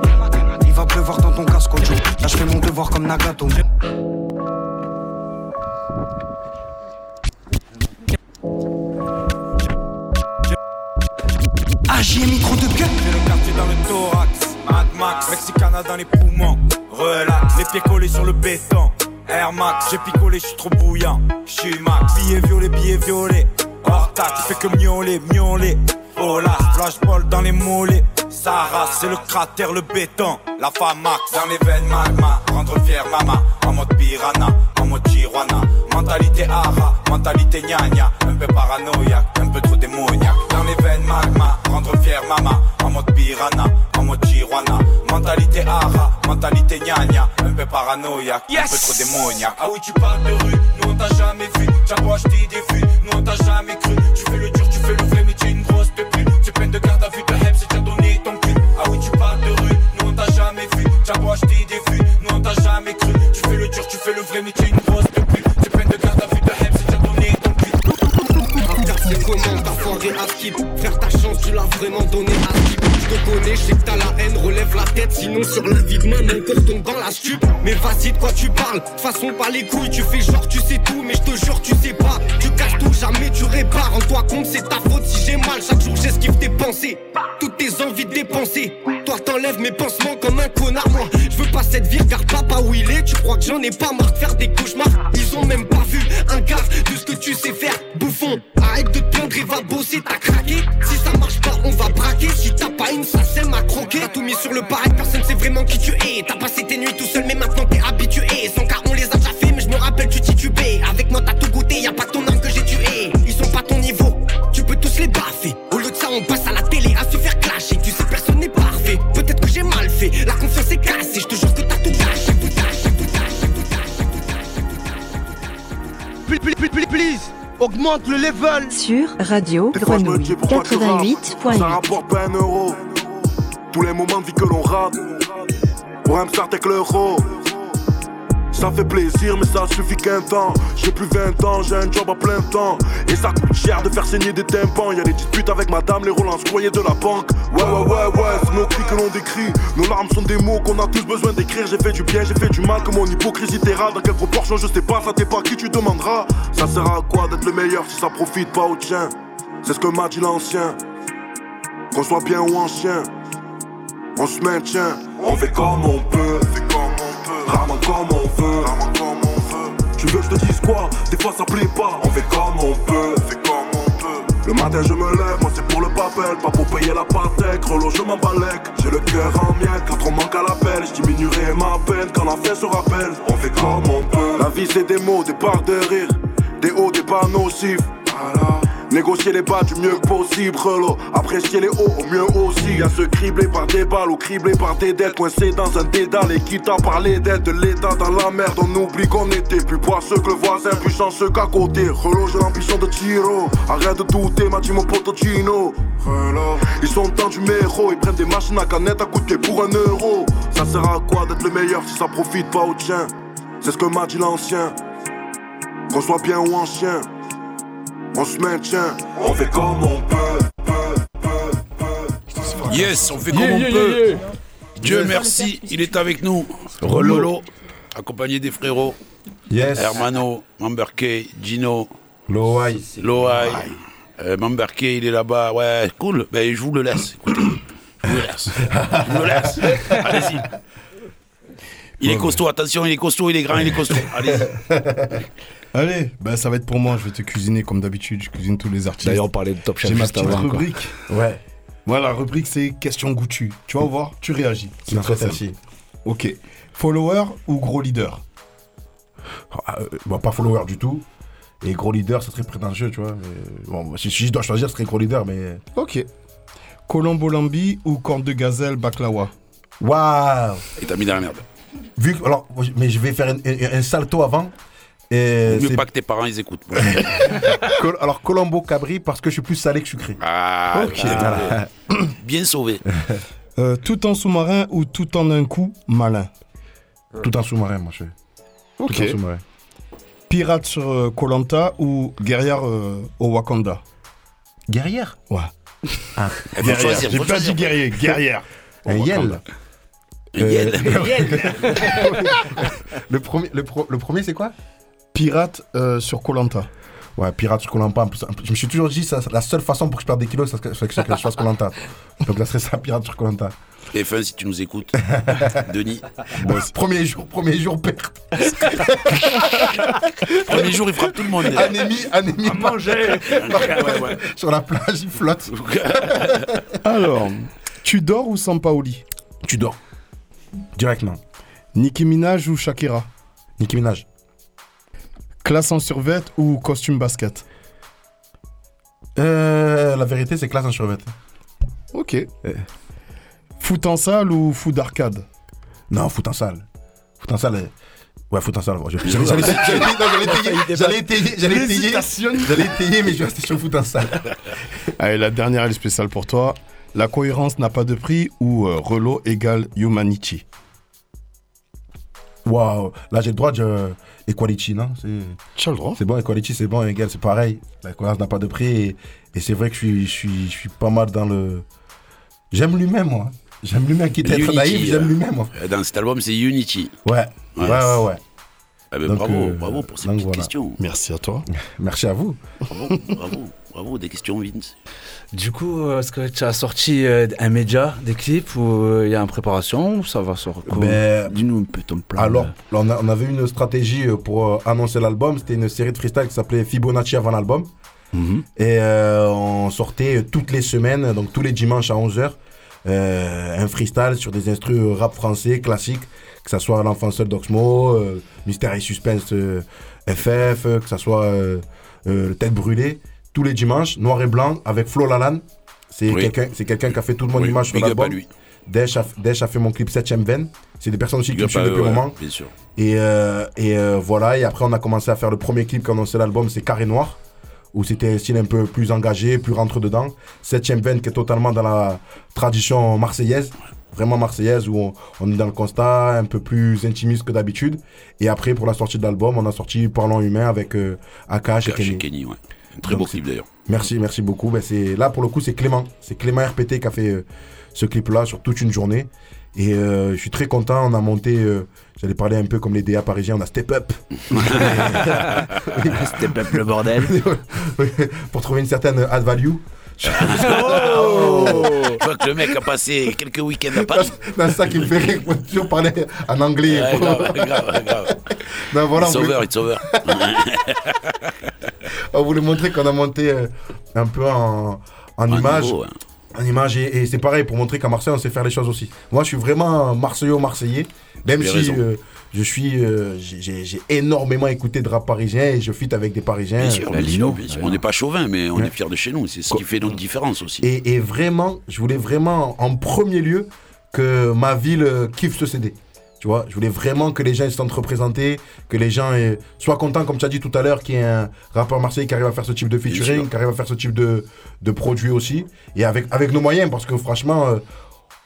Il va pleuvoir voir dans ton casque audio. Là, je fais mon devoir comme Nagato. Ai mis trop de gueule. Le thorax, Mad Max, Mexicana dans les poumons, relax, les pieds collés sur le béton, Air Max, j'ai picolé, je suis trop bouillant, je suis max, billet violet, billet violet, hors taxe, fais que miauler, miauler, Olas, flashball dans les mollets, Sarah, c'est le cratère, le béton, la femme max, dans les veines magma, rendre fier mama, en mode piranha, en mode Tijuana, mentalité ara, mentalité gnagna, un peu paranoïaque, un peu trop démoniaque, dans les veines magma, rendre fier mama, en mode piranha, en mode Tijuana, mentalité ara, mentalité gnagna, un peu paranoïaque, un peu trop démoniaque. Ah oui, tu parles de rue, nous façon pas les couilles Tu fais genre tu sais tout, le level. Sur Radio Grenouille dis pourquoi tu rappes, 88.8. Ça rapporte pas un euro. Tous les moments de vie que l'on rate. Pour un start avec l'euro. Ça fait plaisir, mais ça suffit qu'un temps. J'ai plus 20 ans, j'ai un job à plein temps. Et ça coûte cher de faire saigner des tympans. Y'a des disputes avec madame, les relances croyez de la banque. Ouais, ouais, ouais, ouais, c'est nos cris que l'on décrit. Nos larmes sont des mots qu'on a tous besoin d'écrire. J'ai fait du bien, j'ai fait du mal, que mon hypocrisie t'ira. Dans quelle proportion, je sais pas, ça t'est pas qui tu demanderas. Ça sert à quoi d'être le meilleur si ça profite pas au tien? C'est ce que m'a dit l'ancien. Qu'on soit bien ou ancien, on se maintient. On fait comme on peut, fait comme on peut, comme on veut, comme on veut. Tu veux que je te dise quoi? Des fois ça plaît pas. On fait comme on peut, fait comme on peut. Le matin je me lève, moi c'est pour le papel, pas pour payer la patek. Relo je m'en balèque, j'ai le cœur en miettes quand on manque à l'appel. Je diminuerai ma peine quand la fin se rappelle. On fait comme on peut. La vie c'est des mots, des parts de rire, des hauts, des bas nocifs. Négocier les bas du mieux possible, relo. Apprécier les hauts au mieux aussi. Y'a ceux criblés par des balles ou criblés par des dettes. Coincés dans un dédale et qui t'a parlé d'aide de l'état dans la merde. On oublie qu'on était plus poisseux que le voisin, plus chanceux qu'à côté. Relo, j'ai l'ambition de Tiro. Arrête de douter, m'a dit mon pote. Relo. Ils sont dans du méro, ils prennent des machines à canettes à coûter pour un euro. Ça sert à quoi d'être le meilleur si ça profite pas au tien? C'est ce que m'a dit l'ancien. Qu'on soit bien ou ancien on se maintient, on fait comme on peut. Yes, on fait comme Yeah, on yeah, peut. yeah, yeah. Dieu Yes. merci, il est avec nous. Rololo, accompagné des frérots. Yes. Hermano, Mamberke, Gino. Loai. Loai. Euh, Mamberke, il est là-bas. Ouais, cool. Ben, je vous le laisse. Écoutez. Je vous le laisse. Je vous le laisse. Allez-y. Il est costaud, attention, il est costaud, il est grand, il est costaud. Allez. Allez, bah ça va être pour moi, je vais te cuisiner comme d'habitude, je cuisine tous les artistes. D'ailleurs, on parlait de Top Chef J'ai ma petite avant, quoi. rubrique. Ouais. Voilà, la rubrique c'est question goûtue. Tu vas voir, tu réagis. C'est très très simple. Ok. Follower ou gros leader? Ah, euh, bon, pas follower du tout. Et gros leader, ça serait prétentieux, tu vois. mais bon, si, si je dois choisir, ce serait gros leader, mais. Ok. Colombo Lambi ou corne de gazelle baklawa? Waouh Et t'as mis dans la merde. Vu que, alors, mais je vais faire un, un- un salto avant. Et Mieux c'est- pas que tes parents ils écoutent. Alors, Colombo Cabri, parce que je suis plus salé que sucré. Ah, Ok. Voilà. Bien sauvé. Euh, tout en sous-marin ou tout en un coup malin? Tout en sous-marin, moi, je fais. Ok. Tout en sous-marin. Pirate sur Colanta ou guerrière euh, au Wakanda? Guerrière? Ouais. Ah. Guerrière. J'ai pas dit guerrier, guerrière. Un yel. Yel. le premier, le, pro- le premier c'est quoi? Pirate euh, sur Colanta. Ouais, pirate sur Colanta. Je me suis toujours dit, ça, la seule façon pour que je perde des kilos, c'est que, c'est que je fasse Colanta. Donc, ça serait ça, pirate sur Colanta. TF1, si tu nous écoutes, Denis. premier jour, premier jour, perte. Premier jour, il frappe tout le monde. Anémie, anémie. manger. Ouais, ouais. Sur la plage, il flotte. Alors, tu dors ou Sampaoli Tu dors. Directement. Nicki Minaj ou Shakira? Nicki Minaj. Classe en survêt ou costume basket? Euh, la vérité, c'est classe en survêt. Ok. Foot en salle ou foot d'arcade? Non, foot en salle. Foot en salle. euh, Ouais, foot en salle. J'allais étayer, j'allais étayer, j'allais étayer, L'hésitation. j'allais étayer, mais je vais rester sur foot en salle. Allez, la dernière, elle est spéciale pour toi. La cohérence n'a pas de prix ou euh, Relo égale Humanity Waouh, là j'ai le droit de euh, equality, non? Tu as le droit. C'est bon, equality, c'est bon, égal, c'est pareil. La cohérence n'a pas de prix et, et c'est vrai que je suis, je suis, je suis pas mal dans le. J'aime lui-même, moi. J'aime lui-même, quitte à être naïf, j'aime euh, lui-même. moi. Dans cet album, c'est Unity. Ouais, ouais, ouais, ouais. Ah ben, Donc, bravo, euh, bravo pour ces donc petites voilà. questions. Merci à toi. Merci à vous. Bravo, bravo, bravo, des questions, Vince. Du coup, euh, est-ce que tu as sorti euh, un média, des clips ou euh, il y a en préparation ou ça va quoi Ben, Dis-nous un peu ton plan. Alors, là. là, on, a- on avait une stratégie euh, pour euh, annoncer l'album. C'était une série de freestyle qui s'appelait Fibonacci avant l'album. Mhm. Et euh, on sortait toutes les semaines, donc tous les dimanches à 11h, un freestyle sur des instrus rap français classiques, que ce soit L'Enfant Seul d'Oxmo, euh, Mystère et Suspense euh, FF, euh, que ce soit euh, euh, Tête Brûlée, tous les dimanches, noir et blanc, avec Flo Lalanne. C'est Oui. quelqu'un c'est quelqu'un qui a fait toute mon Oui, image sur l'album. Dash a, Dash a fait mon clip 7ème veine. C'est des personnes aussi Big qui me suivent depuis un ouais, moment. Bien sûr. Et, euh, et euh, voilà, et après on a commencé à faire le premier clip qui a annoncé l'album, c'est Carré Noir, où c'était un style un peu plus engagé, plus rentre dedans. Septième veine qui est totalement dans la tradition marseillaise, vraiment marseillaise, où on, on est dans le constat un peu plus intimiste que d'habitude. Et après, pour la sortie de l'album, on a sorti Parlons Humain avec euh, Akash et Cash et Kenny. Kenny, ouais. Très beau Donc, clip d'ailleurs. Merci, merci beaucoup. Ben, c'est, là, pour le coup, c'est Clément. C'est Clément RPT qui a fait euh, ce clip-là sur toute une journée. Et euh, je suis très content. On a monté, euh, j'allais parler un peu comme les DA parisiens, on a step up. step up le bordel. pour trouver une certaine add value. Oh Je vois que le mec a passé quelques week-ends à Paris. C'est ça qui me fait rire. Faut toujours parler en anglais. Ouais, grave, grave, grave. Non, voilà, It's on voulait- over, it's over. on voulait montrer qu'on a monté euh, un peu en, en image. niveau, ouais. En image, et, et c'est pareil pour montrer qu'à Marseille, on sait faire les choses aussi. Moi, je suis vraiment Marseillais-Marseillais, même Tu as si euh, je suis, euh, j'ai- énormément écouté de rap parisien et je fit avec des Parisiens. Bien sûr, bien. On n'est pas chauvin, mais on Ouais. est fiers de chez nous. C'est ce qui fait notre différence aussi. Et, et vraiment, je voulais vraiment en premier lieu que ma ville euh, kiffe ce CD. Tu vois, je voulais vraiment que les gens se sentent représentés, que les gens euh, soient contents, comme tu as dit tout à l'heure, qu'il y ait un rappeur marseillais qui arrive à faire ce type de featuring, qui arrive à faire ce type de, de produit aussi. Et avec, avec nos moyens, parce que franchement, euh,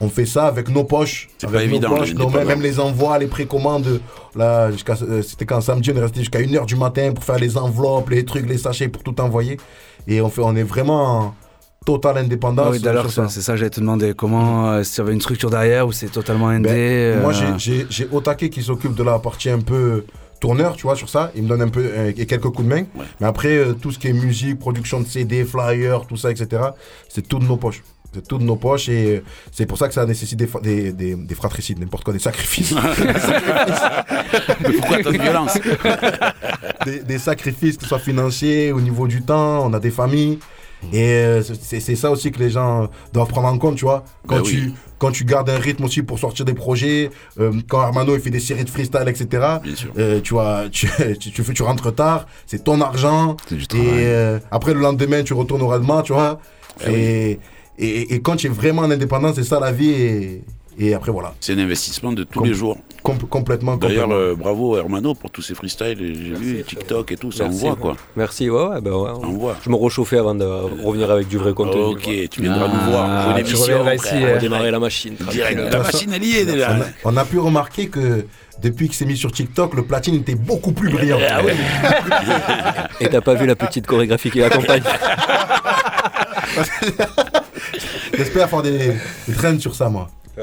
on fait ça avec nos poches. C'est avec pas nos évident, poches, même, les envois, les précommandes. Là, jusqu'à, euh, c'était quand samedi, on est resté jusqu'à 1h du matin pour faire les enveloppes, les trucs, les sachets, pour tout envoyer. Et on, fait, on est vraiment en totale indépendance. Ah oui, d'ailleurs, sur ça. c'est ça, j'allais te demander comment, euh, s'il y avait une structure derrière ou c'est totalement indé. Ben, Moi, euh, j'ai- j'ai Otake qui s'occupe de la partie un peu tourneur, tu vois, sur ça. Il me donne un peu euh, et quelques coups de main. Mais après, tout ce qui est musique, production de CD, flyers, tout ça, etc., c'est tout de nos poches. De nos poches et euh, c'est pour ça que ça nécessite des, des, des, des fratricides, n'importe quoi, des sacrifices. Mais pourquoi tant de violence? Des, sacrifices, que ce soit financiers, au niveau du temps, on a des familles. Et euh, c'est ça aussi que les gens doivent prendre en compte, tu vois. Quand, Ben tu, oui. quand tu gardes un rythme aussi pour sortir des projets, euh, quand Armano il fait des séries de freestyle, etc. euh, tu vois, tu, tu, tu rentres tard, c'est ton argent. Et euh, après le lendemain, tu retournes au rendement, tu vois. Et, et, et quand tu es vraiment en indépendance, c'est ça la vie. Et, et après, voilà. C'est un investissement de tous Com- les jours. Com- complètement. D'ailleurs, euh, bravo Hermano pour tous ces freestyles. J'ai vu TikTok et tout, ça envoie quoi. Merci, ouais, ouais, ouais. On voit. Je me réchauffais avant de revenir avec du vrai contenu. Ok, tu viendras nous voir. Ah, Bonne tu reviendras ici, euh, redémarrer la machine. Direct. La machine, elle y est déjà. On a, on a pu remarquer que depuis que c'est mis sur TikTok, le platine était beaucoup plus brillant. Ah oui. Et t'as pas vu la petite chorégraphie qui l'accompagne J'espère faire des, des trends sur ça, moi.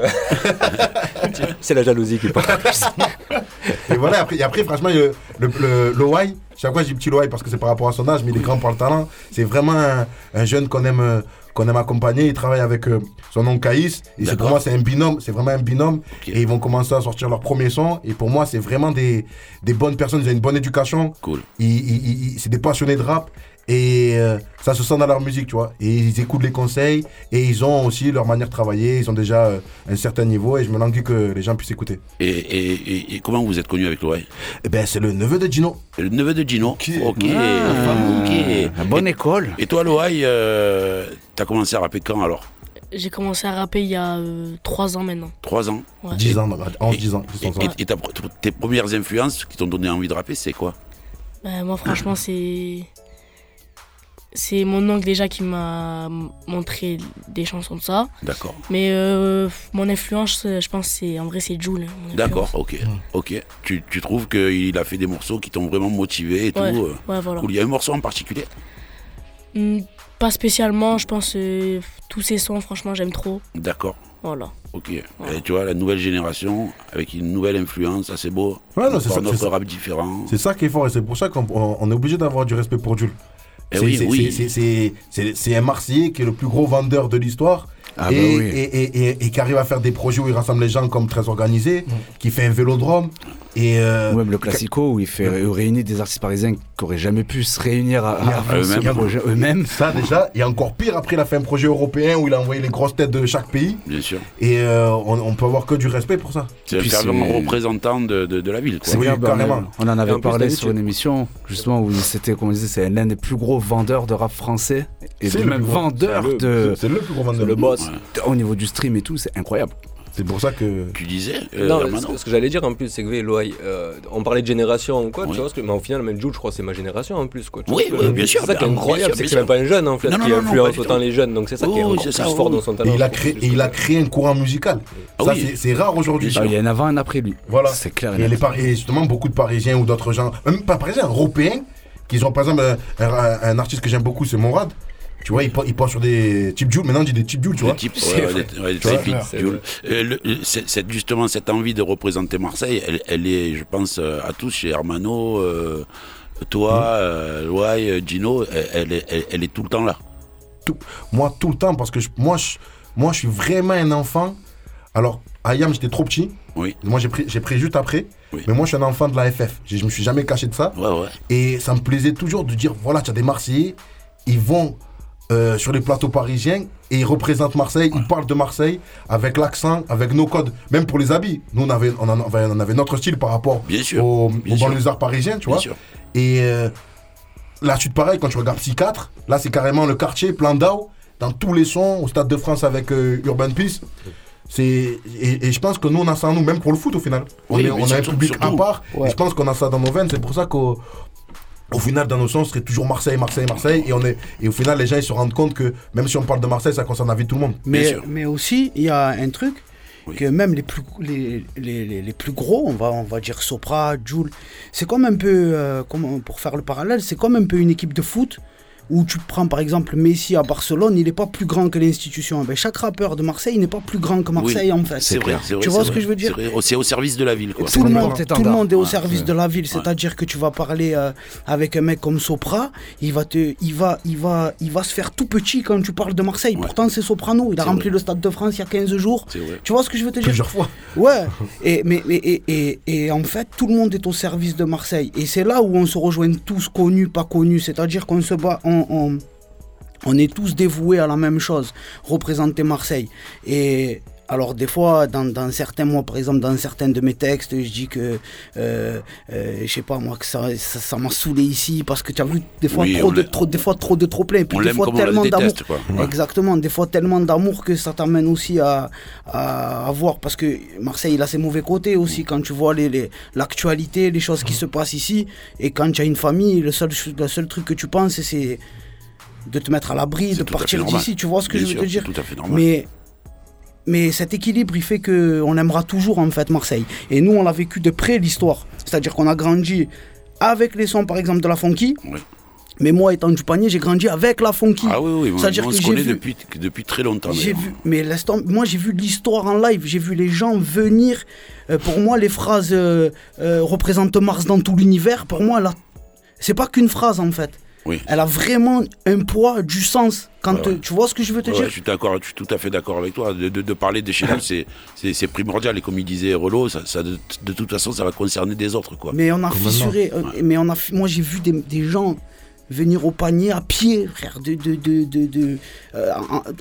C'est la jalousie qui parle. Et voilà, après, et après franchement, le, le, le, le chaque fois je dis petit Loai parce que c'est par rapport à son âge, mais il est grand par le talent. C'est vraiment un, un jeune qu'on aime, qu'on aime accompagner. Il travaille avec euh, son oncle Caïs. Et c'est pour moi, c'est un binôme. C'est vraiment un binôme. Et ils vont commencer à sortir leur premier son. Et pour moi, c'est vraiment des, des bonnes personnes. Ils ont une bonne éducation. Cool. Ils, ils- ils- c'est des passionnés de rap. Et euh, ça se sent dans leur musique, tu vois. Et ils écoutent les conseils. Et ils ont aussi leur manière de travailler. Ils ont déjà euh, un certain niveau. Et je me languis que les gens puissent écouter. Et, et- et- et comment vous êtes connu avec Loai Eh ben, c'est le neveu de Gino. Le neveu de Gino. Ok. Ah, ok. bonne école. Et toi, Loai, euh, t'as commencé à rapper quand alors? J'ai commencé à rapper il y a 3 ans maintenant. 3 ans Ouais. 10 ans, 11, 10 ans. Et, et- et ta- tes premières influences qui t'ont donné envie de rapper, c'est quoi? Bah, moi, franchement, c'est. C'est mon oncle déjà qui m'a montré des chansons de ça. D'accord. Mais euh, mon influence, je pense, c'est en vrai, c'est Jules. D'accord, ok. Ok. Tu, tu trouves qu'il a fait des morceaux qui t'ont vraiment motivé et Ouais, tout euh, ouais, voilà. cool. Il y a un morceau en particulier? Hmm, Pas spécialement, je pense. euh, tous ces sons, franchement, j'aime trop. D'accord. Voilà. Ok. Et tu vois, la nouvelle génération, avec une nouvelle influence, ça c'est beau. Ouais, c'est ça, notre rap différent. C'est ça qui est fort et c'est pour ça qu'on on- on est obligé d'avoir du respect pour Jules. Eh C'est- oui, c'est- oui. c'est- c'est- C'est c'est un Marseillais qui est le plus gros vendeur de l'histoire. Ah et, bah oui. et, et- et- et qui arrive à faire des projets où il rassemble les gens comme très organisé, qui fait un vélodrome. Et euh, Ou même le classico où il fait réunit des artistes parisiens qui n'auraient jamais pu se réunir à, à faire ce projet eux-mêmes. Ça déjà, et encore pire, après il a fait un projet européen où il a envoyé les grosses têtes de chaque pays. Bien sûr. Et euh, on, on peut avoir que du respect pour ça. C'est c'est- représentant de, de, de la ville. Quoi. C'est vrai, bah, on, on en avait en parlé sur une émission, justement, où c'était, comme on disait, c'est l'un des plus gros vendeurs de rap français. Et C'est de le même plus gros- vendeur de. c'est le plus gros vendeur. le boss. Ouais. Au niveau du stream et tout, c'est incroyable. C'est pour ça que. Tu disais euh, non, ce, ce que j'allais dire en plus, c'est que Loïc, euh, on parlait de génération ou quoi, tu vois, parce que, mais au final, même Jules, je crois, que c'est ma génération en plus. Quoi, tu Oui, vois, bien sûr, C'est ça qui est incroyable, c'est que c'est même pas un jeune en fait Non, non, qui non, influence autant les jeunes, donc c'est ça qui est encore plus oh. fort dans son Et talent. il a créé, et il a créé un courant musical. Ah ça, oui. c'est- rare aujourd'hui. Ah, il y a un avant et un après lui. Voilà. C'est clair. et les et justement, beaucoup de Parisiens ou d'autres gens, même pas Parisiens, Européens, qui ont par exemple un, un- un artiste que j'aime beaucoup, c'est Morad. Tu vois, il, pa- il sur des types Jules. Maintenant, on dit des types Jules, tu vois. Le type, ouais, ouais, ouais, Tu vois, type Jules. c'est Jules. Euh, c'est justement cette envie de représenter Marseille, elle, elle est, je pense, euh, à tous chez Hermano, euh, toi, euh, Loai, euh, Gino, elle, elle est, elle- elle est tout le temps là. Tout- moi, tout le temps, parce que je- moi, je, moi, je suis vraiment un enfant. Alors, à Yam, j'étais trop petit. Oui. Moi, j'ai pris, j'ai pris juste après. Mais moi, je suis un enfant de la FF. Je, je me suis jamais caché de ça. Ouais, ouais. Et ça me plaisait toujours de dire voilà, tu as des Marseillais, ils vont euh, sur les plateaux parisiens et ils représentent Marseille, ils parlent de Marseille avec l'accent, avec nos codes, même pour les habits. Nous, on avait, on en, avait- on avait notre style par rapport Bien sûr, aux, bien aux sûr. banlieusards parisiens, tu Bien vois. sûr. Et euh, la chute, pareil, quand tu regardes Psychiatre, là, c'est carrément le quartier, plein d'Ao, dans tous les sons, au Stade de France avec euh, Urban Peace. C'est et, et je pense que nous on a ça en nous même pour le foot au final. On, Oui, est- on a un surtout- public à surtout. part. Ouais. Et je pense qu'on a ça dans nos veines. C'est pour ça qu'au au final dans nos sons, ce serait toujours Marseille, Marseille, Marseille. Et on est et au final les gens ils se rendent compte que même si on parle de Marseille, ça concerne la vie de tout le monde. Mais, mais aussi, il y a un truc que même les plus, les, les, les- les plus gros, on va, on va dire Sopra, Joule, c'est comme un peu, euh, comment- pour faire le parallèle, c'est comme un peu une équipe de foot où tu prends par exemple Messi à Barcelone, il n'est pas plus grand que l'institution. Ben, chaque rappeur de Marseille n'est pas plus grand que Marseille Oui, en fait. C'est vrai, c'est vrai. Tu vois c'est ce que vrai, je veux dire c'est vrai. C'est au service de la ville. Quoi. tout le, monde, tout le monde est au service ouais. de la ville, c'est-à-dire que tu vas parler euh, avec un mec comme Sopra, il va te, il va, il va, il va se faire tout petit quand tu parles de Marseille. Pourtant c'est Soprano, il a C'est rempli vrai. le Stade de France il y a 15 jours. C'est vrai. Tu vois ce que je veux te dire? Plusieurs fois. Ouais. Et mais, mais et, et, et en fait tout le monde est au service de Marseille et c'est là où on se rejoint tous connus, pas connus, c'est-à-dire qu'on se bat, on, on, est tous dévoués à la même chose, représenter Marseille. Et alors des fois, dans, dans certains mois, par exemple, dans certains de mes textes, je dis que, euh, euh, je sais pas moi, que ça ça m'a saoulé ici parce que tu as vu des fois Oui, trop de trop, des fois trop de trop plein, puis on des fois comme tellement d'amour. Ouais. Exactement, des fois tellement d'amour que ça t'amène aussi à, à, à voir parce que Marseille il a ses mauvais côtés aussi quand tu vois les, les- l'actualité, les choses qui se passent ici et quand tu as une famille, le seul le seul truc que tu penses c'est de te mettre à l'abri, de partir d'ici, tu vois ce que Bien je veux sûr, te dire tout à fait normal. Mais mais cet équilibre, il fait que on aimera toujours en fait Marseille. Et nous, on l'a vécu de près l'histoire. C'est-à-dire qu'on a grandi avec les sons, par exemple, de la funky. Mais moi, étant du panier, j'ai grandi avec la funky. Ah oui, oui, C'est-à-dire on que se connaît vu, depuis, depuis très longtemps. j'ai d'ailleurs. vu, mais moi j'ai vu l'histoire en live, j'ai vu les gens venir. Euh, pour moi, les phrases euh, euh, représentent Mars dans tout l'univers. Pour moi, là, c'est pas qu'une phrase en fait. Oui. Elle a vraiment un poids, du sens. Quand Ouais, ouais. tu vois ce que je veux te Ouais, dire ouais, je suis d'accord, je suis tout à fait d'accord avec toi. De, de- de parler de chez nous, c'est- c'est c'est primordial. Et comme il disait Relo, ça, ça, de, de toute façon, ça va concerner des autres. Quoi. Mais on a fissuré. euh, Mais on a, fi- moi j'ai vu des, des gens venir au panier à pied, frère, de, de, de, de, de- euh,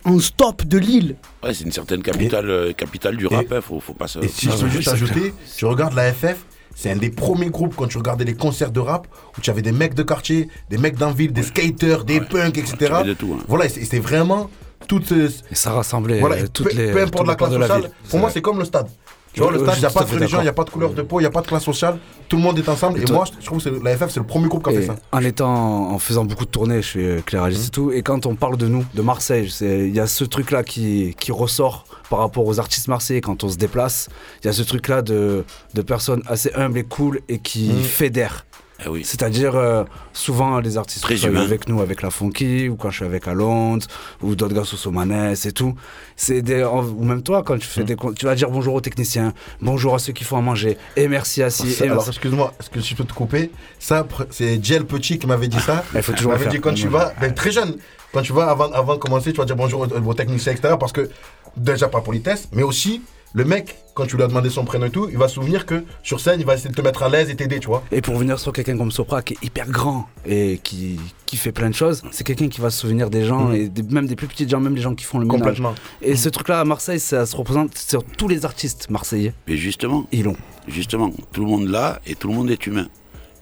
en, en stop de l'île. Ouais, c'est une certaine capitale, euh, capitale du rap. hein, faut, faut pas se. Et si je peux juste ajouter, tu regardes la FF, c'est un des premiers groupes quand tu regardais les concerts de rap où tu avais des mecs de quartier, des mecs d'un ville, des skaters, des punks, etc. de tout, hein. Voilà, c'est vraiment toutes. Et ça rassemblait voilà, euh, toutes peu, les. peu importe la classe de la sociale. ville. Pour moi, c'est comme le stade. Tu vois, Ouais, le ouais, stade, il n'y a pas de religion, il n'y a pas de couleur de peau, il n'y a pas de classe sociale. Tout le monde est ensemble. Et toi- moi, je trouve que la FF, c'est le premier groupe qui a fait ça. En étant, en faisant beaucoup de tournées, je suis éclairagiste et tout. Et quand on parle de nous, de Marseille, c'est- il y a ce truc-là qui, qui ressort par rapport aux artistes marseillais quand on se déplace. Il y a ce truc-là de, de personnes assez humbles et cool et qui Mhm. fédèrent. Eh oui. C'est-à-dire, euh, souvent, les artistes Très qui sont avec nous, avec la Funky, ou quand je suis avec Alonde, ou d'autres gars sous Somanes et tout. C'est des, en- ou même toi, quand tu fais des, con- tu vas dire bonjour aux techniciens, bonjour à ceux qui font à manger, et merci à et alors, merci. excuse-moi, est-ce que je peux te couper Ça, c'est Jel Petit qui m'avait dit ça. Il faut toujours m'avait dit quand tu vas, ben, très jeune, quand tu vas avant, avant de commencer, tu vas dire bonjour aux, aux techniciens, etc. Parce que, déjà par politesse, mais aussi, le mec, quand tu lui as demandé son prénom et tout, il va se souvenir que sur scène, il va essayer de te mettre à l'aise et t'aider, tu vois. Et pour venir sur quelqu'un comme Sopra qui est hyper grand et qui, qui fait plein de choses, c'est quelqu'un qui va se souvenir des gens Mhm. et des- même des plus petits gens, même les gens qui font le ménage. Complètement. Et ce truc-là à Marseille, ça se représente sur tous les artistes marseillais. Mais justement, ils l'ont. Justement, tout le monde là et tout le monde est humain.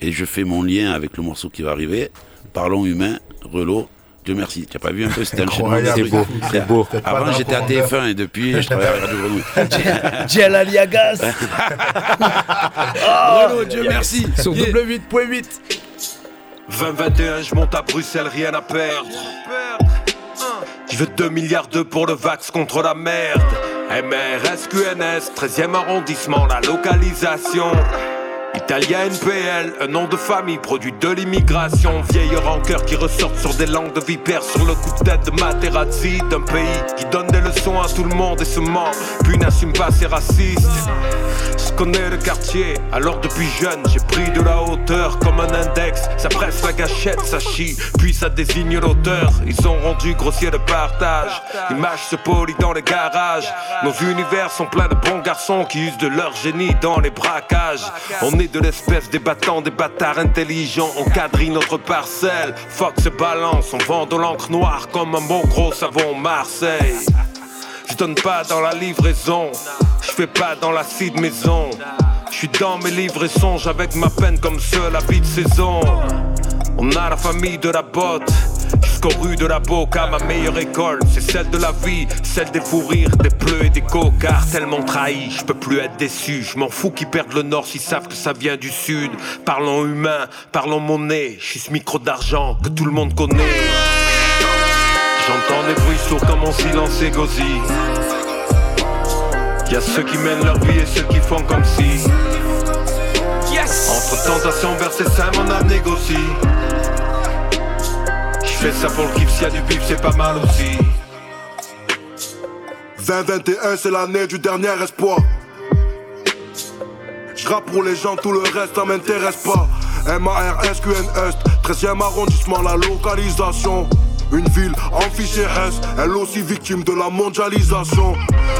Et je fais mon lien avec le morceau qui va arriver. Parlons humain, Relo. Dieu merci. Tu n'as pas vu un peu C'était un Incroyable. C'est beau. C'est beau. Avant, j'étais à profondeur. TF1 et depuis, je travaille à Radio Grenouille. Djel Aliagas Renaud, Dieu merci. Sur Yeah. W8.8. 2021, je monte à Bruxelles, rien à perdre. Je veux 2 milliards d'euros pour le vax contre la merde. MRS, QNS, 13e arrondissement, la localisation. Italien NPL, un nom de famille, produit de l'immigration. Vieille rancœur qui ressortent sur des langues de vipère sur le coup de tête de Materazzi. D'un pays qui donne des leçons à tout le monde et se ment, puis n'assume pas ses racistes. Je connais le quartier, alors depuis jeune j'ai pris de la hauteur comme un index. Ça presse la gâchette, ça chie, puis ça désigne l'auteur. Ils sont rendus grossiers de partage. L'image se polie dans les garages. Nos univers sont pleins de bons garçons qui usent de leur génie dans les braquages. De l'espèce des battants, des bâtards intelligents. On quadrille notre parcelle. Fuck se balance, on vend de l'encre noire comme un bon gros savon Marseille. Je donne pas dans la livraison, je fais pas dans l'acide maison. Je suis dans mes livres et songes avec ma peine comme seul habit de saison. On a la famille de la botte, jusqu'aux rues de la Boca. Ma meilleure école, c'est celle de la vie, celle des fous rires, des pleux et des cocards. Tellement trahis, je peux plus être déçu. Je m'en fous qu'ils perdent le nord s'ils savent que ça vient du sud. Parlons humain, parlons monnaie. Je suis ce micro d'argent que tout le monde connaît. J'entends des bruits sourds comme mon silence égosille. Y'a ceux qui mènent leur vie et ceux qui font comme si. Entre tentation verset ça mon âme négocie. J'fais ça pour le kiff, s'il y a du bif, c'est pas mal aussi. 2021, c'est l'année du dernier espoir. Je rappe pour les gens, tout le reste, ça m'intéresse pas. M-A-R-S-Q-N-S, 13e arrondissement, la localisation. Une ville en fichier S, elle aussi victime de la mondialisation.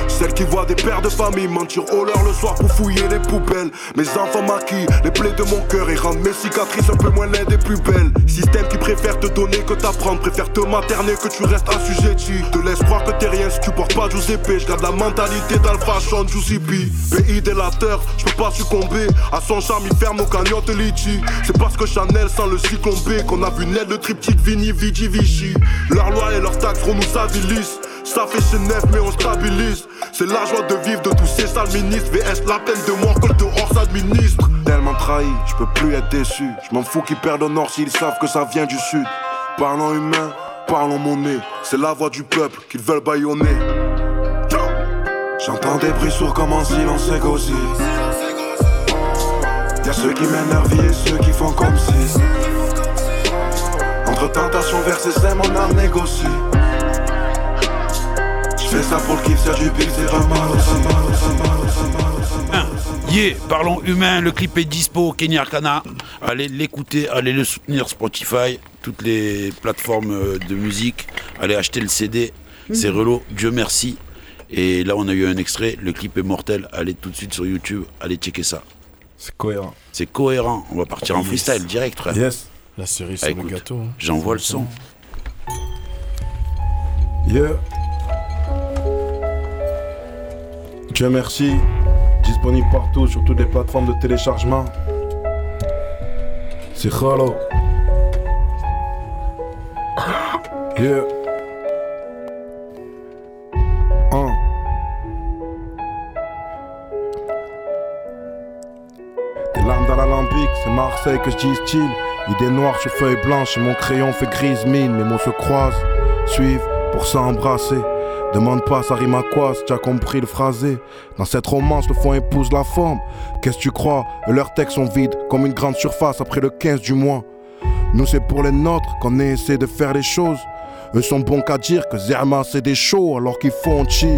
Celle qui voit des pères de famille mentir au leur le soir pour fouiller les poubelles. Mes enfants maquillent les plaies de mon cœur et rendent mes cicatrices un peu moins laides et plus belles. Système qui préfère te donner que t'apprendre, préfère te materner que tu restes assujetti. Te laisse croire que t'es rien si tu portes pas Giuseppe. Je garde la mentalité d'Alpha Sean Giuseppe. Pays délateur, je peux pas succomber. À son charme, il ferme nos cagnottes litchi. C'est parce que Chanel sans le cyclone qu'on a vu naître le triptyque Vini Vici Vichy. Leurs lois et leurs taxes nous avilissent. Ça fait chez neuf, mais on stabilise. C'est la joie de vivre de tous ces sales ministres. VS, la peine de mort que le dehors s'administre. Tellement trahi, je peux plus être déçu. Je m'en fous qu'ils perdent au nord s'ils savent que ça vient du sud. Parlons humain, parlons monnaie. C'est la voix du peuple qu'ils veulent baïonner. J'entends des bruits sourds comme un silence égosille. Y'a ceux qui leur vie et ceux qui font comme si. C'est ça mon art négocie. J'fais ça pour le kiff, c'est du pile, c'est pas mal Yeah, parlons humain, le clip est dispo, Kenya Arcana. Allez l'écouter, allez le soutenir Spotify, toutes les plateformes euh, de musique. Allez acheter le CD, c'est relo, Dieu merci. Et là, on a eu un extrait, le clip est mortel. Allez tout de suite sur YouTube, allez checker ça. C'est cohérent. C'est cohérent, on va partir en Yes. freestyle direct, frère. Yes. La cerise Ah, sur le gâteau. hein. J'envoie le son. Yeah. Dieu merci. Disponible partout sur toutes les plateformes de téléchargement. C'est Khalo. Yeah. Un. Des larmes dans l'alambic, c'est Marseille que je distille. Idée noire sur feuille blanche mon crayon fait grise mine. Mes mots se croisent, suivent pour s'embrasser. Demande pas, ça rime à quoi, si tu as compris le phrasé. Dans cette romance, le fond épouse la forme. Qu'est-ce que tu crois? Leurs textes sont vides, comme une grande surface après le 15 du mois. Nous, c'est pour les nôtres qu'on essaie de faire les choses. Eux sont bons qu'à dire que Zerma c'est des shows alors qu'ils font chi.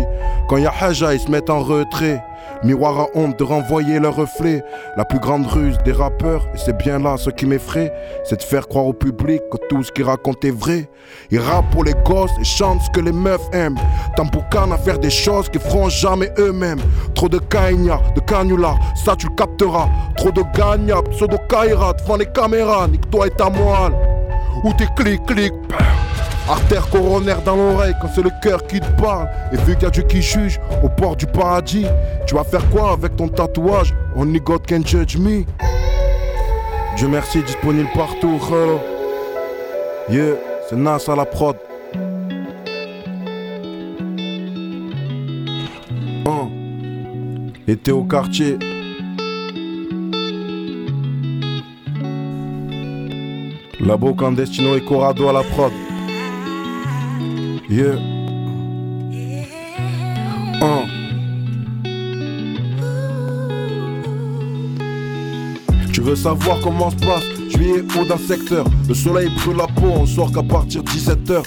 Quand y a Haja, ils se mettent en retrait. Miroir à honte de renvoyer leur reflet. La plus grande ruse des rappeurs, et c'est bien là ce qui m'effraie, c'est de faire croire au public que tout ce qu'ils racontent est vrai. Ils rappent pour les gosses et chantent ce que les meufs aiment. Tamboukan à faire des choses qu'ils feront jamais eux-mêmes. Trop de Kaina, de Canula, ça tu le capteras. Trop de Gagna, pseudo Kaira devant les caméras. Nique-toi et ta moelle. Ou tes clics, clics, Artère coronaire dans l'oreille quand c'est le cœur qui te parle. Et vu qu'il y a Dieu qui juge au bord du paradis, tu vas faire quoi avec ton tatouage? Only God can judge me. Dieu merci, disponible partout. hello. Yeah, c'est Nas à la prod. Un. Été au quartier. Labo Clandestino et Corrado à la prod. Yeah. Un. Tu veux savoir comment se passe Juillet haut d'un secteur. Le soleil brûle la peau, on sort qu'à partir de 17h.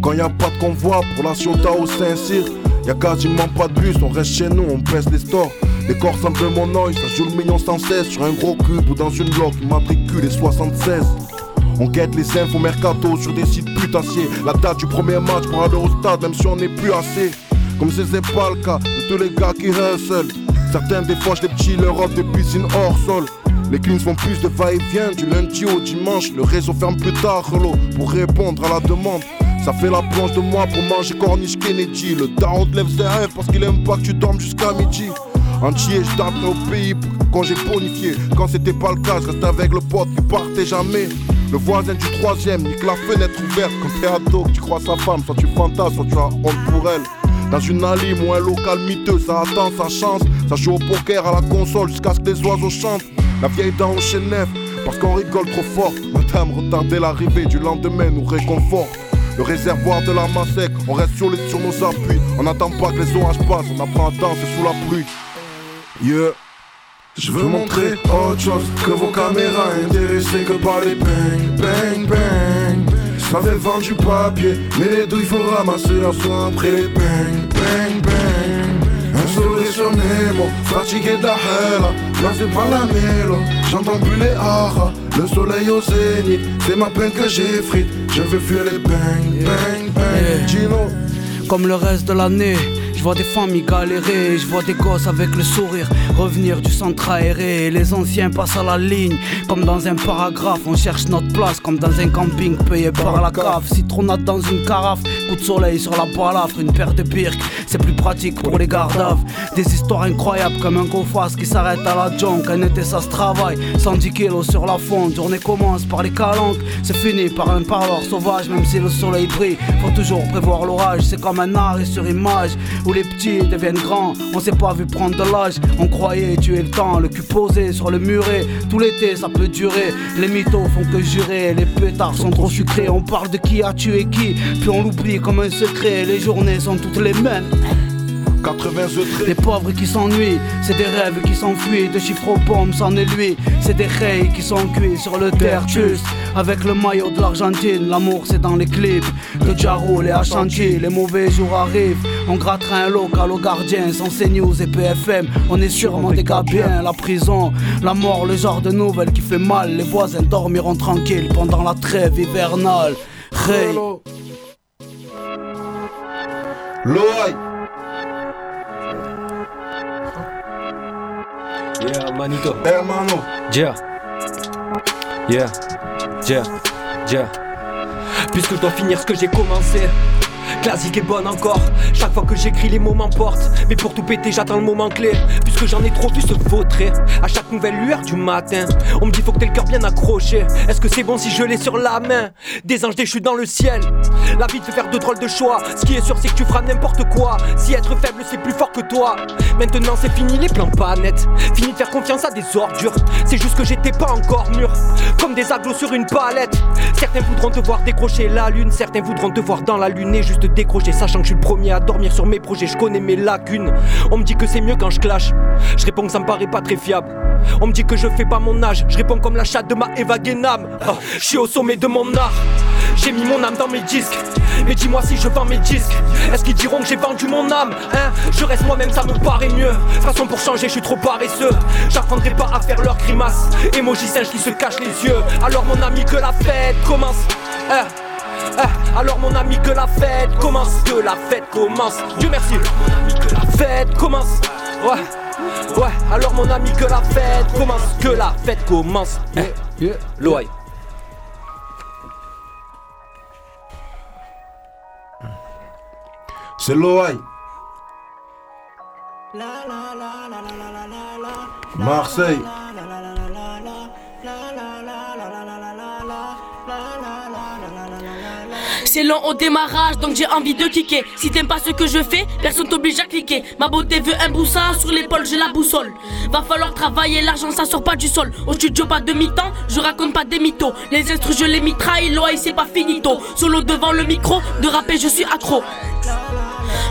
Quand y a pas de convoi pour la Ciota au Saint-Cyr, y a quasiment pas de bus, on reste chez nous, on baisse les stores. Les corps mon oeil, ça joue le million sans cesse sur un gros cube ou dans une bloc, matricule et 76. On guette les infos mercato sur des sites putassiers. La date du premier match pour aller au stade, même si on n'est plus assez. Comme si c'est pas le cas de tous les gars qui hustle. Certains défauchent les petits l'Europe des piscines hors sol. Les cleans font plus de va-et-vient du lundi au dimanche. Le réseau ferme plus tard, hello, pour répondre à la demande. Ça fait la planche de moi pour manger corniche Kennedy. Le daron te lève ses rêves parce qu'il aime pas que tu dormes jusqu'à midi. Entier, je taperai au pays quand j'ai bonifié. Quand c'était pas le cas, je restais avec le pote qui partait jamais. Le voisin du troisième nique la fenêtre ouverte quand t'es ado, tu crois sa femme, soit tu fantasmes, soit tu as honte pour elle. Dans une allée ou un local miteux, ça attend sa chance. Ça joue au poker à la console jusqu'à ce que les oiseaux chantent. La vieille dent au chenef, parce qu'on rigole trop fort. Madame, retardez l'arrivée du lendemain nous réconforte. Le réservoir de la sec, on reste sur, les, sur nos appuis. On n'attend pas que les orages passent, on apprend à danser sous la pluie. Yeah. Je veux montrer autre chose que vos caméras intéressées que par les bang, bang, bang. J'avais vendu papier, mais les douilles faut ramasser la soin après les bang, bang, bang. Un sourire sur mes mots, fatigué de la hella, blasé par la mélo, j'entends plus les haras. Le soleil au zénith, c'est ma peine que j'effrite. Je veux fuir les bang, bang, bang. Gino. Comme le reste de l'année. Je vois des familles galérer, je vois des gosses avec le sourire revenir du centre aéré. Les anciens passent à la ligne, comme dans un paragraphe. On cherche notre place, comme dans un camping payé par la cave. Citronnade dans une carafe, coup de soleil sur la balafre, une paire de birques. C'est plus pratique pour les gardaves. Des histoires incroyables comme un go-fast qui s'arrête à la junk. Un été ça se travaille, 110 kilos sur la fonte. Journée commence par les calanques, c'est fini par un parloir sauvage. Même si le soleil brille, faut toujours prévoir l'orage. C'est comme un arrêt sur image où les petits deviennent grands. On s'est pas vu prendre de l'âge, on croyait tuer le temps. Le cul posé sur le muret, tout l'été ça peut durer. Les mythos font que jurer, les pétards sont trop sucrés. On parle de qui a tué qui, puis on l'oublie comme un secret. Les journées sont toutes les mêmes. 80 autres. Des pauvres qui s'ennuient, c'est des rêves qui s'enfuient. De chiffres aux pommes s'en est lui. C'est des rails qui sont cuits sur le terre juste. Avec le maillot de l'Argentine, l'amour c'est dans les clips. De Jaro, les Achanti, les mauvais jours arrivent. On grattera un local au gardien, sans CNews et PFM. On est sûrement des gars bien. La prison, la mort, le genre de nouvelle qui fait mal. Les voisins dormiront tranquilles pendant la trêve hivernale. Hey. Loï Yeah, manito. Hermano. Yeah. Yeah. Yeah. Yeah. Puisque je dois finir ce que j'ai commencé. Classique et bonne encore. Chaque fois que j'écris, les mots m'emportent. Mais pour tout péter, j'attends le moment clé. Puisque j'en ai trop vu se vautrer. À chaque nouvelle lueur du matin, on me dit faut que t'aies le cœur bien accroché. Est-ce que c'est bon si je l'ai sur la main? Des anges déchus dans le ciel. La vie te fait faire de drôles de choix. Ce qui est sûr, c'est que tu feras n'importe quoi. Si être faible, c'est plus fort que toi. Maintenant, c'est fini les plans pas nets. Fini de faire confiance à des ordures. C'est juste que j'étais pas encore mûr. Comme des aglos sur une palette. Certains voudront te voir décrocher la lune. Certains voudront te voir dans la lune et juste décrocher. Sachant que je suis le premier à dormir sur mes projets. Je connais mes lacunes. On me dit que c'est mieux quand je clash. Je réponds que ça me paraît pas très fiable. On me dit que je fais pas mon âge. Je réponds comme la chatte de ma Eva Guénam. Ah, je suis au sommet de mon art. J'ai mis mon âme dans mes disques. Mais dis-moi si je vends mes disques. Est-ce qu'ils diront que j'ai vendu mon âme Hein? Je reste moi-même, ça me paraît mieux. De toute façon, pour changer, je suis trop paresseux. J'apprendrai pas à faire leurs grimaces. Emoji singe qui se cache les yeux. Alors, mon ami, que la fête commence. Hein? Ah, alors mon ami que la fête commence, que la fête commence. Dieu merci. Que la fête commence. Ouais, ouais. Alors mon ami que la fête commence, que la fête commence. Eh, Loï. C'est Loï. Marseille. C'est lent au démarrage, donc j'ai envie de kicker. Si t'aimes pas ce que je fais, personne t'oblige à cliquer. Ma beauté veut un boussard, sur l'épaule j'ai la boussole. Va falloir travailler, l'argent ça sort pas du sol. Au studio pas de mi-temps, je raconte pas des mythos. Les instrus je les mitraille, l'OI c'est pas finito. Solo devant le micro, de rapper je suis accro.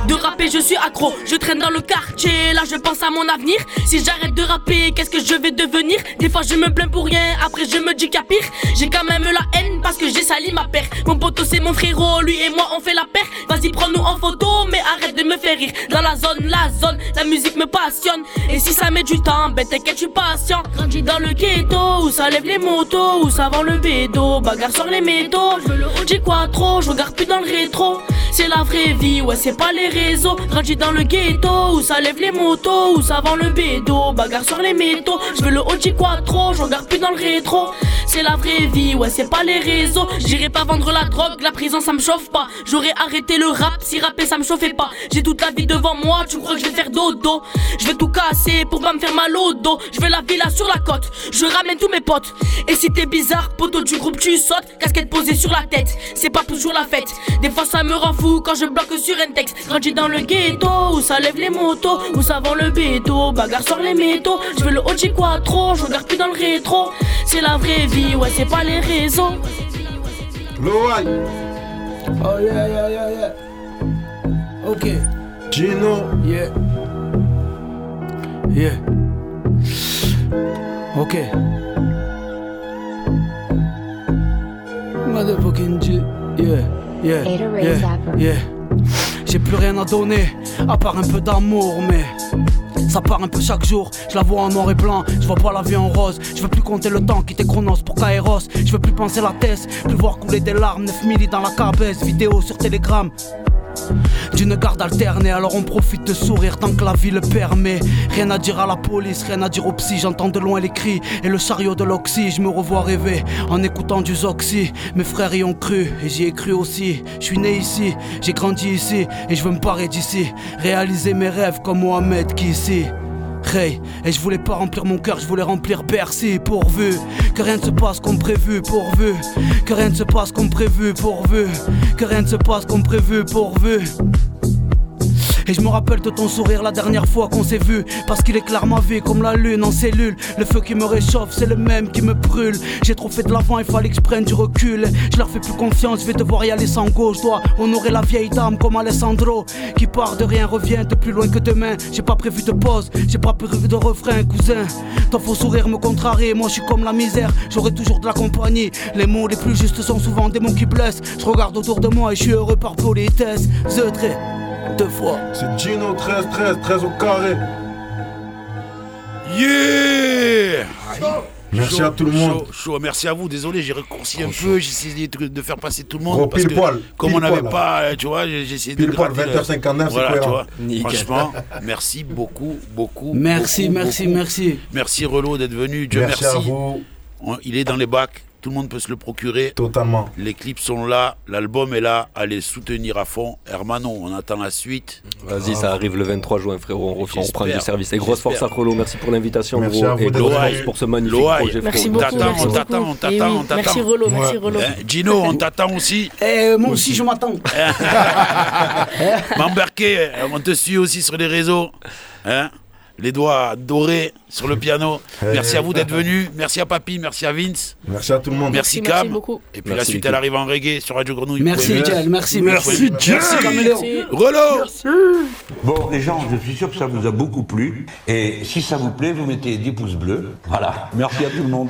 De rapper, je suis accro. Je traîne dans le quartier, là je pense à mon avenir. Si j'arrête de rapper, qu'est-ce que je vais devenir? Des fois je me plains pour rien, après je me dis qu'à pire. J'ai quand même la haine parce que j'ai sali ma paire. Mon poteau c'est mon frérot, lui et moi on fait la paire. Vas-y, prends-nous en photo, mais arrête me rire. Dans la zone, la zone, la musique me passionne. Et si ça met du temps, ben t'inquiète, je suis patient. Grandi dans le ghetto, où ça lève les motos, où ça vend le bédo. Bagarre sur les métaux, je le OG Quattro, je regarde plus dans le rétro. C'est la vraie vie, ouais, c'est pas les réseaux. Grandi dans le ghetto, où ça lève les motos, où ça vend le bédo. Bagarre sur les métaux, je veux le OG Quattro, je regarde plus dans le rétro. C'est la vraie vie, ouais, c'est pas les réseaux. J'irai pas vendre la drogue, la prison ça me chauffe pas. J'aurais arrêté le rap si rapper ça me chauffait pas. J'ai toute la vie devant moi, tu crois que je vais faire dodo Je vais tout casser pour pas me faire mal au dos. Je veux la villa sur la côte, je ramène tous mes potes. Et si t'es bizarre, poteau du groupe, tu sautes. Casquette posée sur la tête, c'est pas toujours la fête. Des fois ça me rend fou quand je bloque sur un texte. Grandi dans le ghetto, où ça lève les motos, où ça vend le béto. Bagarre sur les métaux, je veux le OG Quattro, je regarde plus dans le rétro. C'est la vraie vie, ouais, c'est pas les réseaux. Oh yeah, yeah, yeah, yeah. Ok. Gino. Yeah. Yeah. Ok. Motherfucking G. Yeah. Yeah. Yeah. Yeah. J'ai plus rien à donner, à part un peu d'amour, mais. Ça part un peu chaque jour, je la vois en noir et blanc, je vois pas la vie en rose, je veux plus compter le temps qui chronos pour Kairos, je veux plus penser la tête, plus voir couler des larmes, 9 milli dans la cabesse, vidéo sur Telegram. D'une garde alternée, alors on profite de sourire tant que la vie le permet. Rien à dire à la police, rien à dire au psy, j'entends de loin les cris et le chariot de l'oxy. Je me revois rêver en écoutant du Zoxy. Mes frères y ont cru et j'y ai cru aussi. Je suis né ici, j'ai grandi ici et je veux me parer d'ici. Réaliser mes rêves comme Mohamed qui ici. Hey, et je voulais pas remplir mon cœur, je voulais remplir Bercy pourvu. Que rien ne se passe comme prévu pourvu. Que rien ne se passe comme prévu pourvu. Que rien ne se passe comme prévu pourvu Et je me rappelle de ton sourire la dernière fois qu'on s'est vu. Parce qu'il éclaire ma vie comme la lune en cellule. Le feu qui me réchauffe, c'est le même qui me brûle. J'ai trop fait de l'avant, il fallait que je prenne du recul. Je leur fais plus confiance, je vais devoir y aller sans. Je dois honorer la vieille dame comme Alessandro. Qui part de rien, revient de plus loin que demain. J'ai pas prévu de pause, j'ai pas prévu de refrain, cousin. Ton faux sourire me contrarie, moi je suis comme la misère. J'aurai toujours de la compagnie. Les mots les plus justes sont souvent des mots qui blessent. Je regarde autour de moi et je suis heureux par politesse. The deux fois. C'est Gino 13 13 13 au carré. Yeah Merci à tout le monde. chaud, chaud. Merci à vous. Désolé, j'ai raccourci un Trop peu. J'ai essayé de, de faire passer tout le monde. Gros, parce pile que poil, Comme pile on n'avait poil, pas, euh, tu vois, j'ai essayé de Pile poil, gratter le- 20h59, c'est Voilà, tu cohérent. vois. Franchement, merci beaucoup, beaucoup. Merci, beaucoup, merci, beaucoup. merci. Merci Relo d'être venu. Dieu Merci merci. à vous. Il est dans les bacs. Tout le monde peut se le procurer. Totalement. Les clips sont là. L'album est là. Allez le soutenir à fond. Hermano, on attend la suite. Vas-y, ça arrive le 23 juin, frérot. On, refera, on reprend du service. Et grosse force à. Rolo. Merci pour l'invitation, Merci gros. à vous Et grosse force pour ce magnifique projet, Merci beaucoup, on t'attend, beaucoup. on t'attend, Eh oui, on t'attend. merci Rolo, merci Rolo. Hein, Gino, on t'attend aussi. Eh, moi aussi, je m'attends. M'embarquer, on te suit aussi sur les réseaux. Hein les doigts dorés sur le piano. Merci à vous d'être venus. Merci à Papy, merci à Vince. Merci à tout le monde. Merci, Merci Cam. beaucoup. Et puis la suite, elle arrive en reggae sur Radio Grenouille. Merci, Merci. Jel, merci, Merci, merci. Jel. Merci, Caméléon. Relo Bon, les gens, je suis sûr que ça vous a beaucoup plu. Et si ça vous plaît, vous mettez des pouces bleus. Voilà. Merci à tout le monde.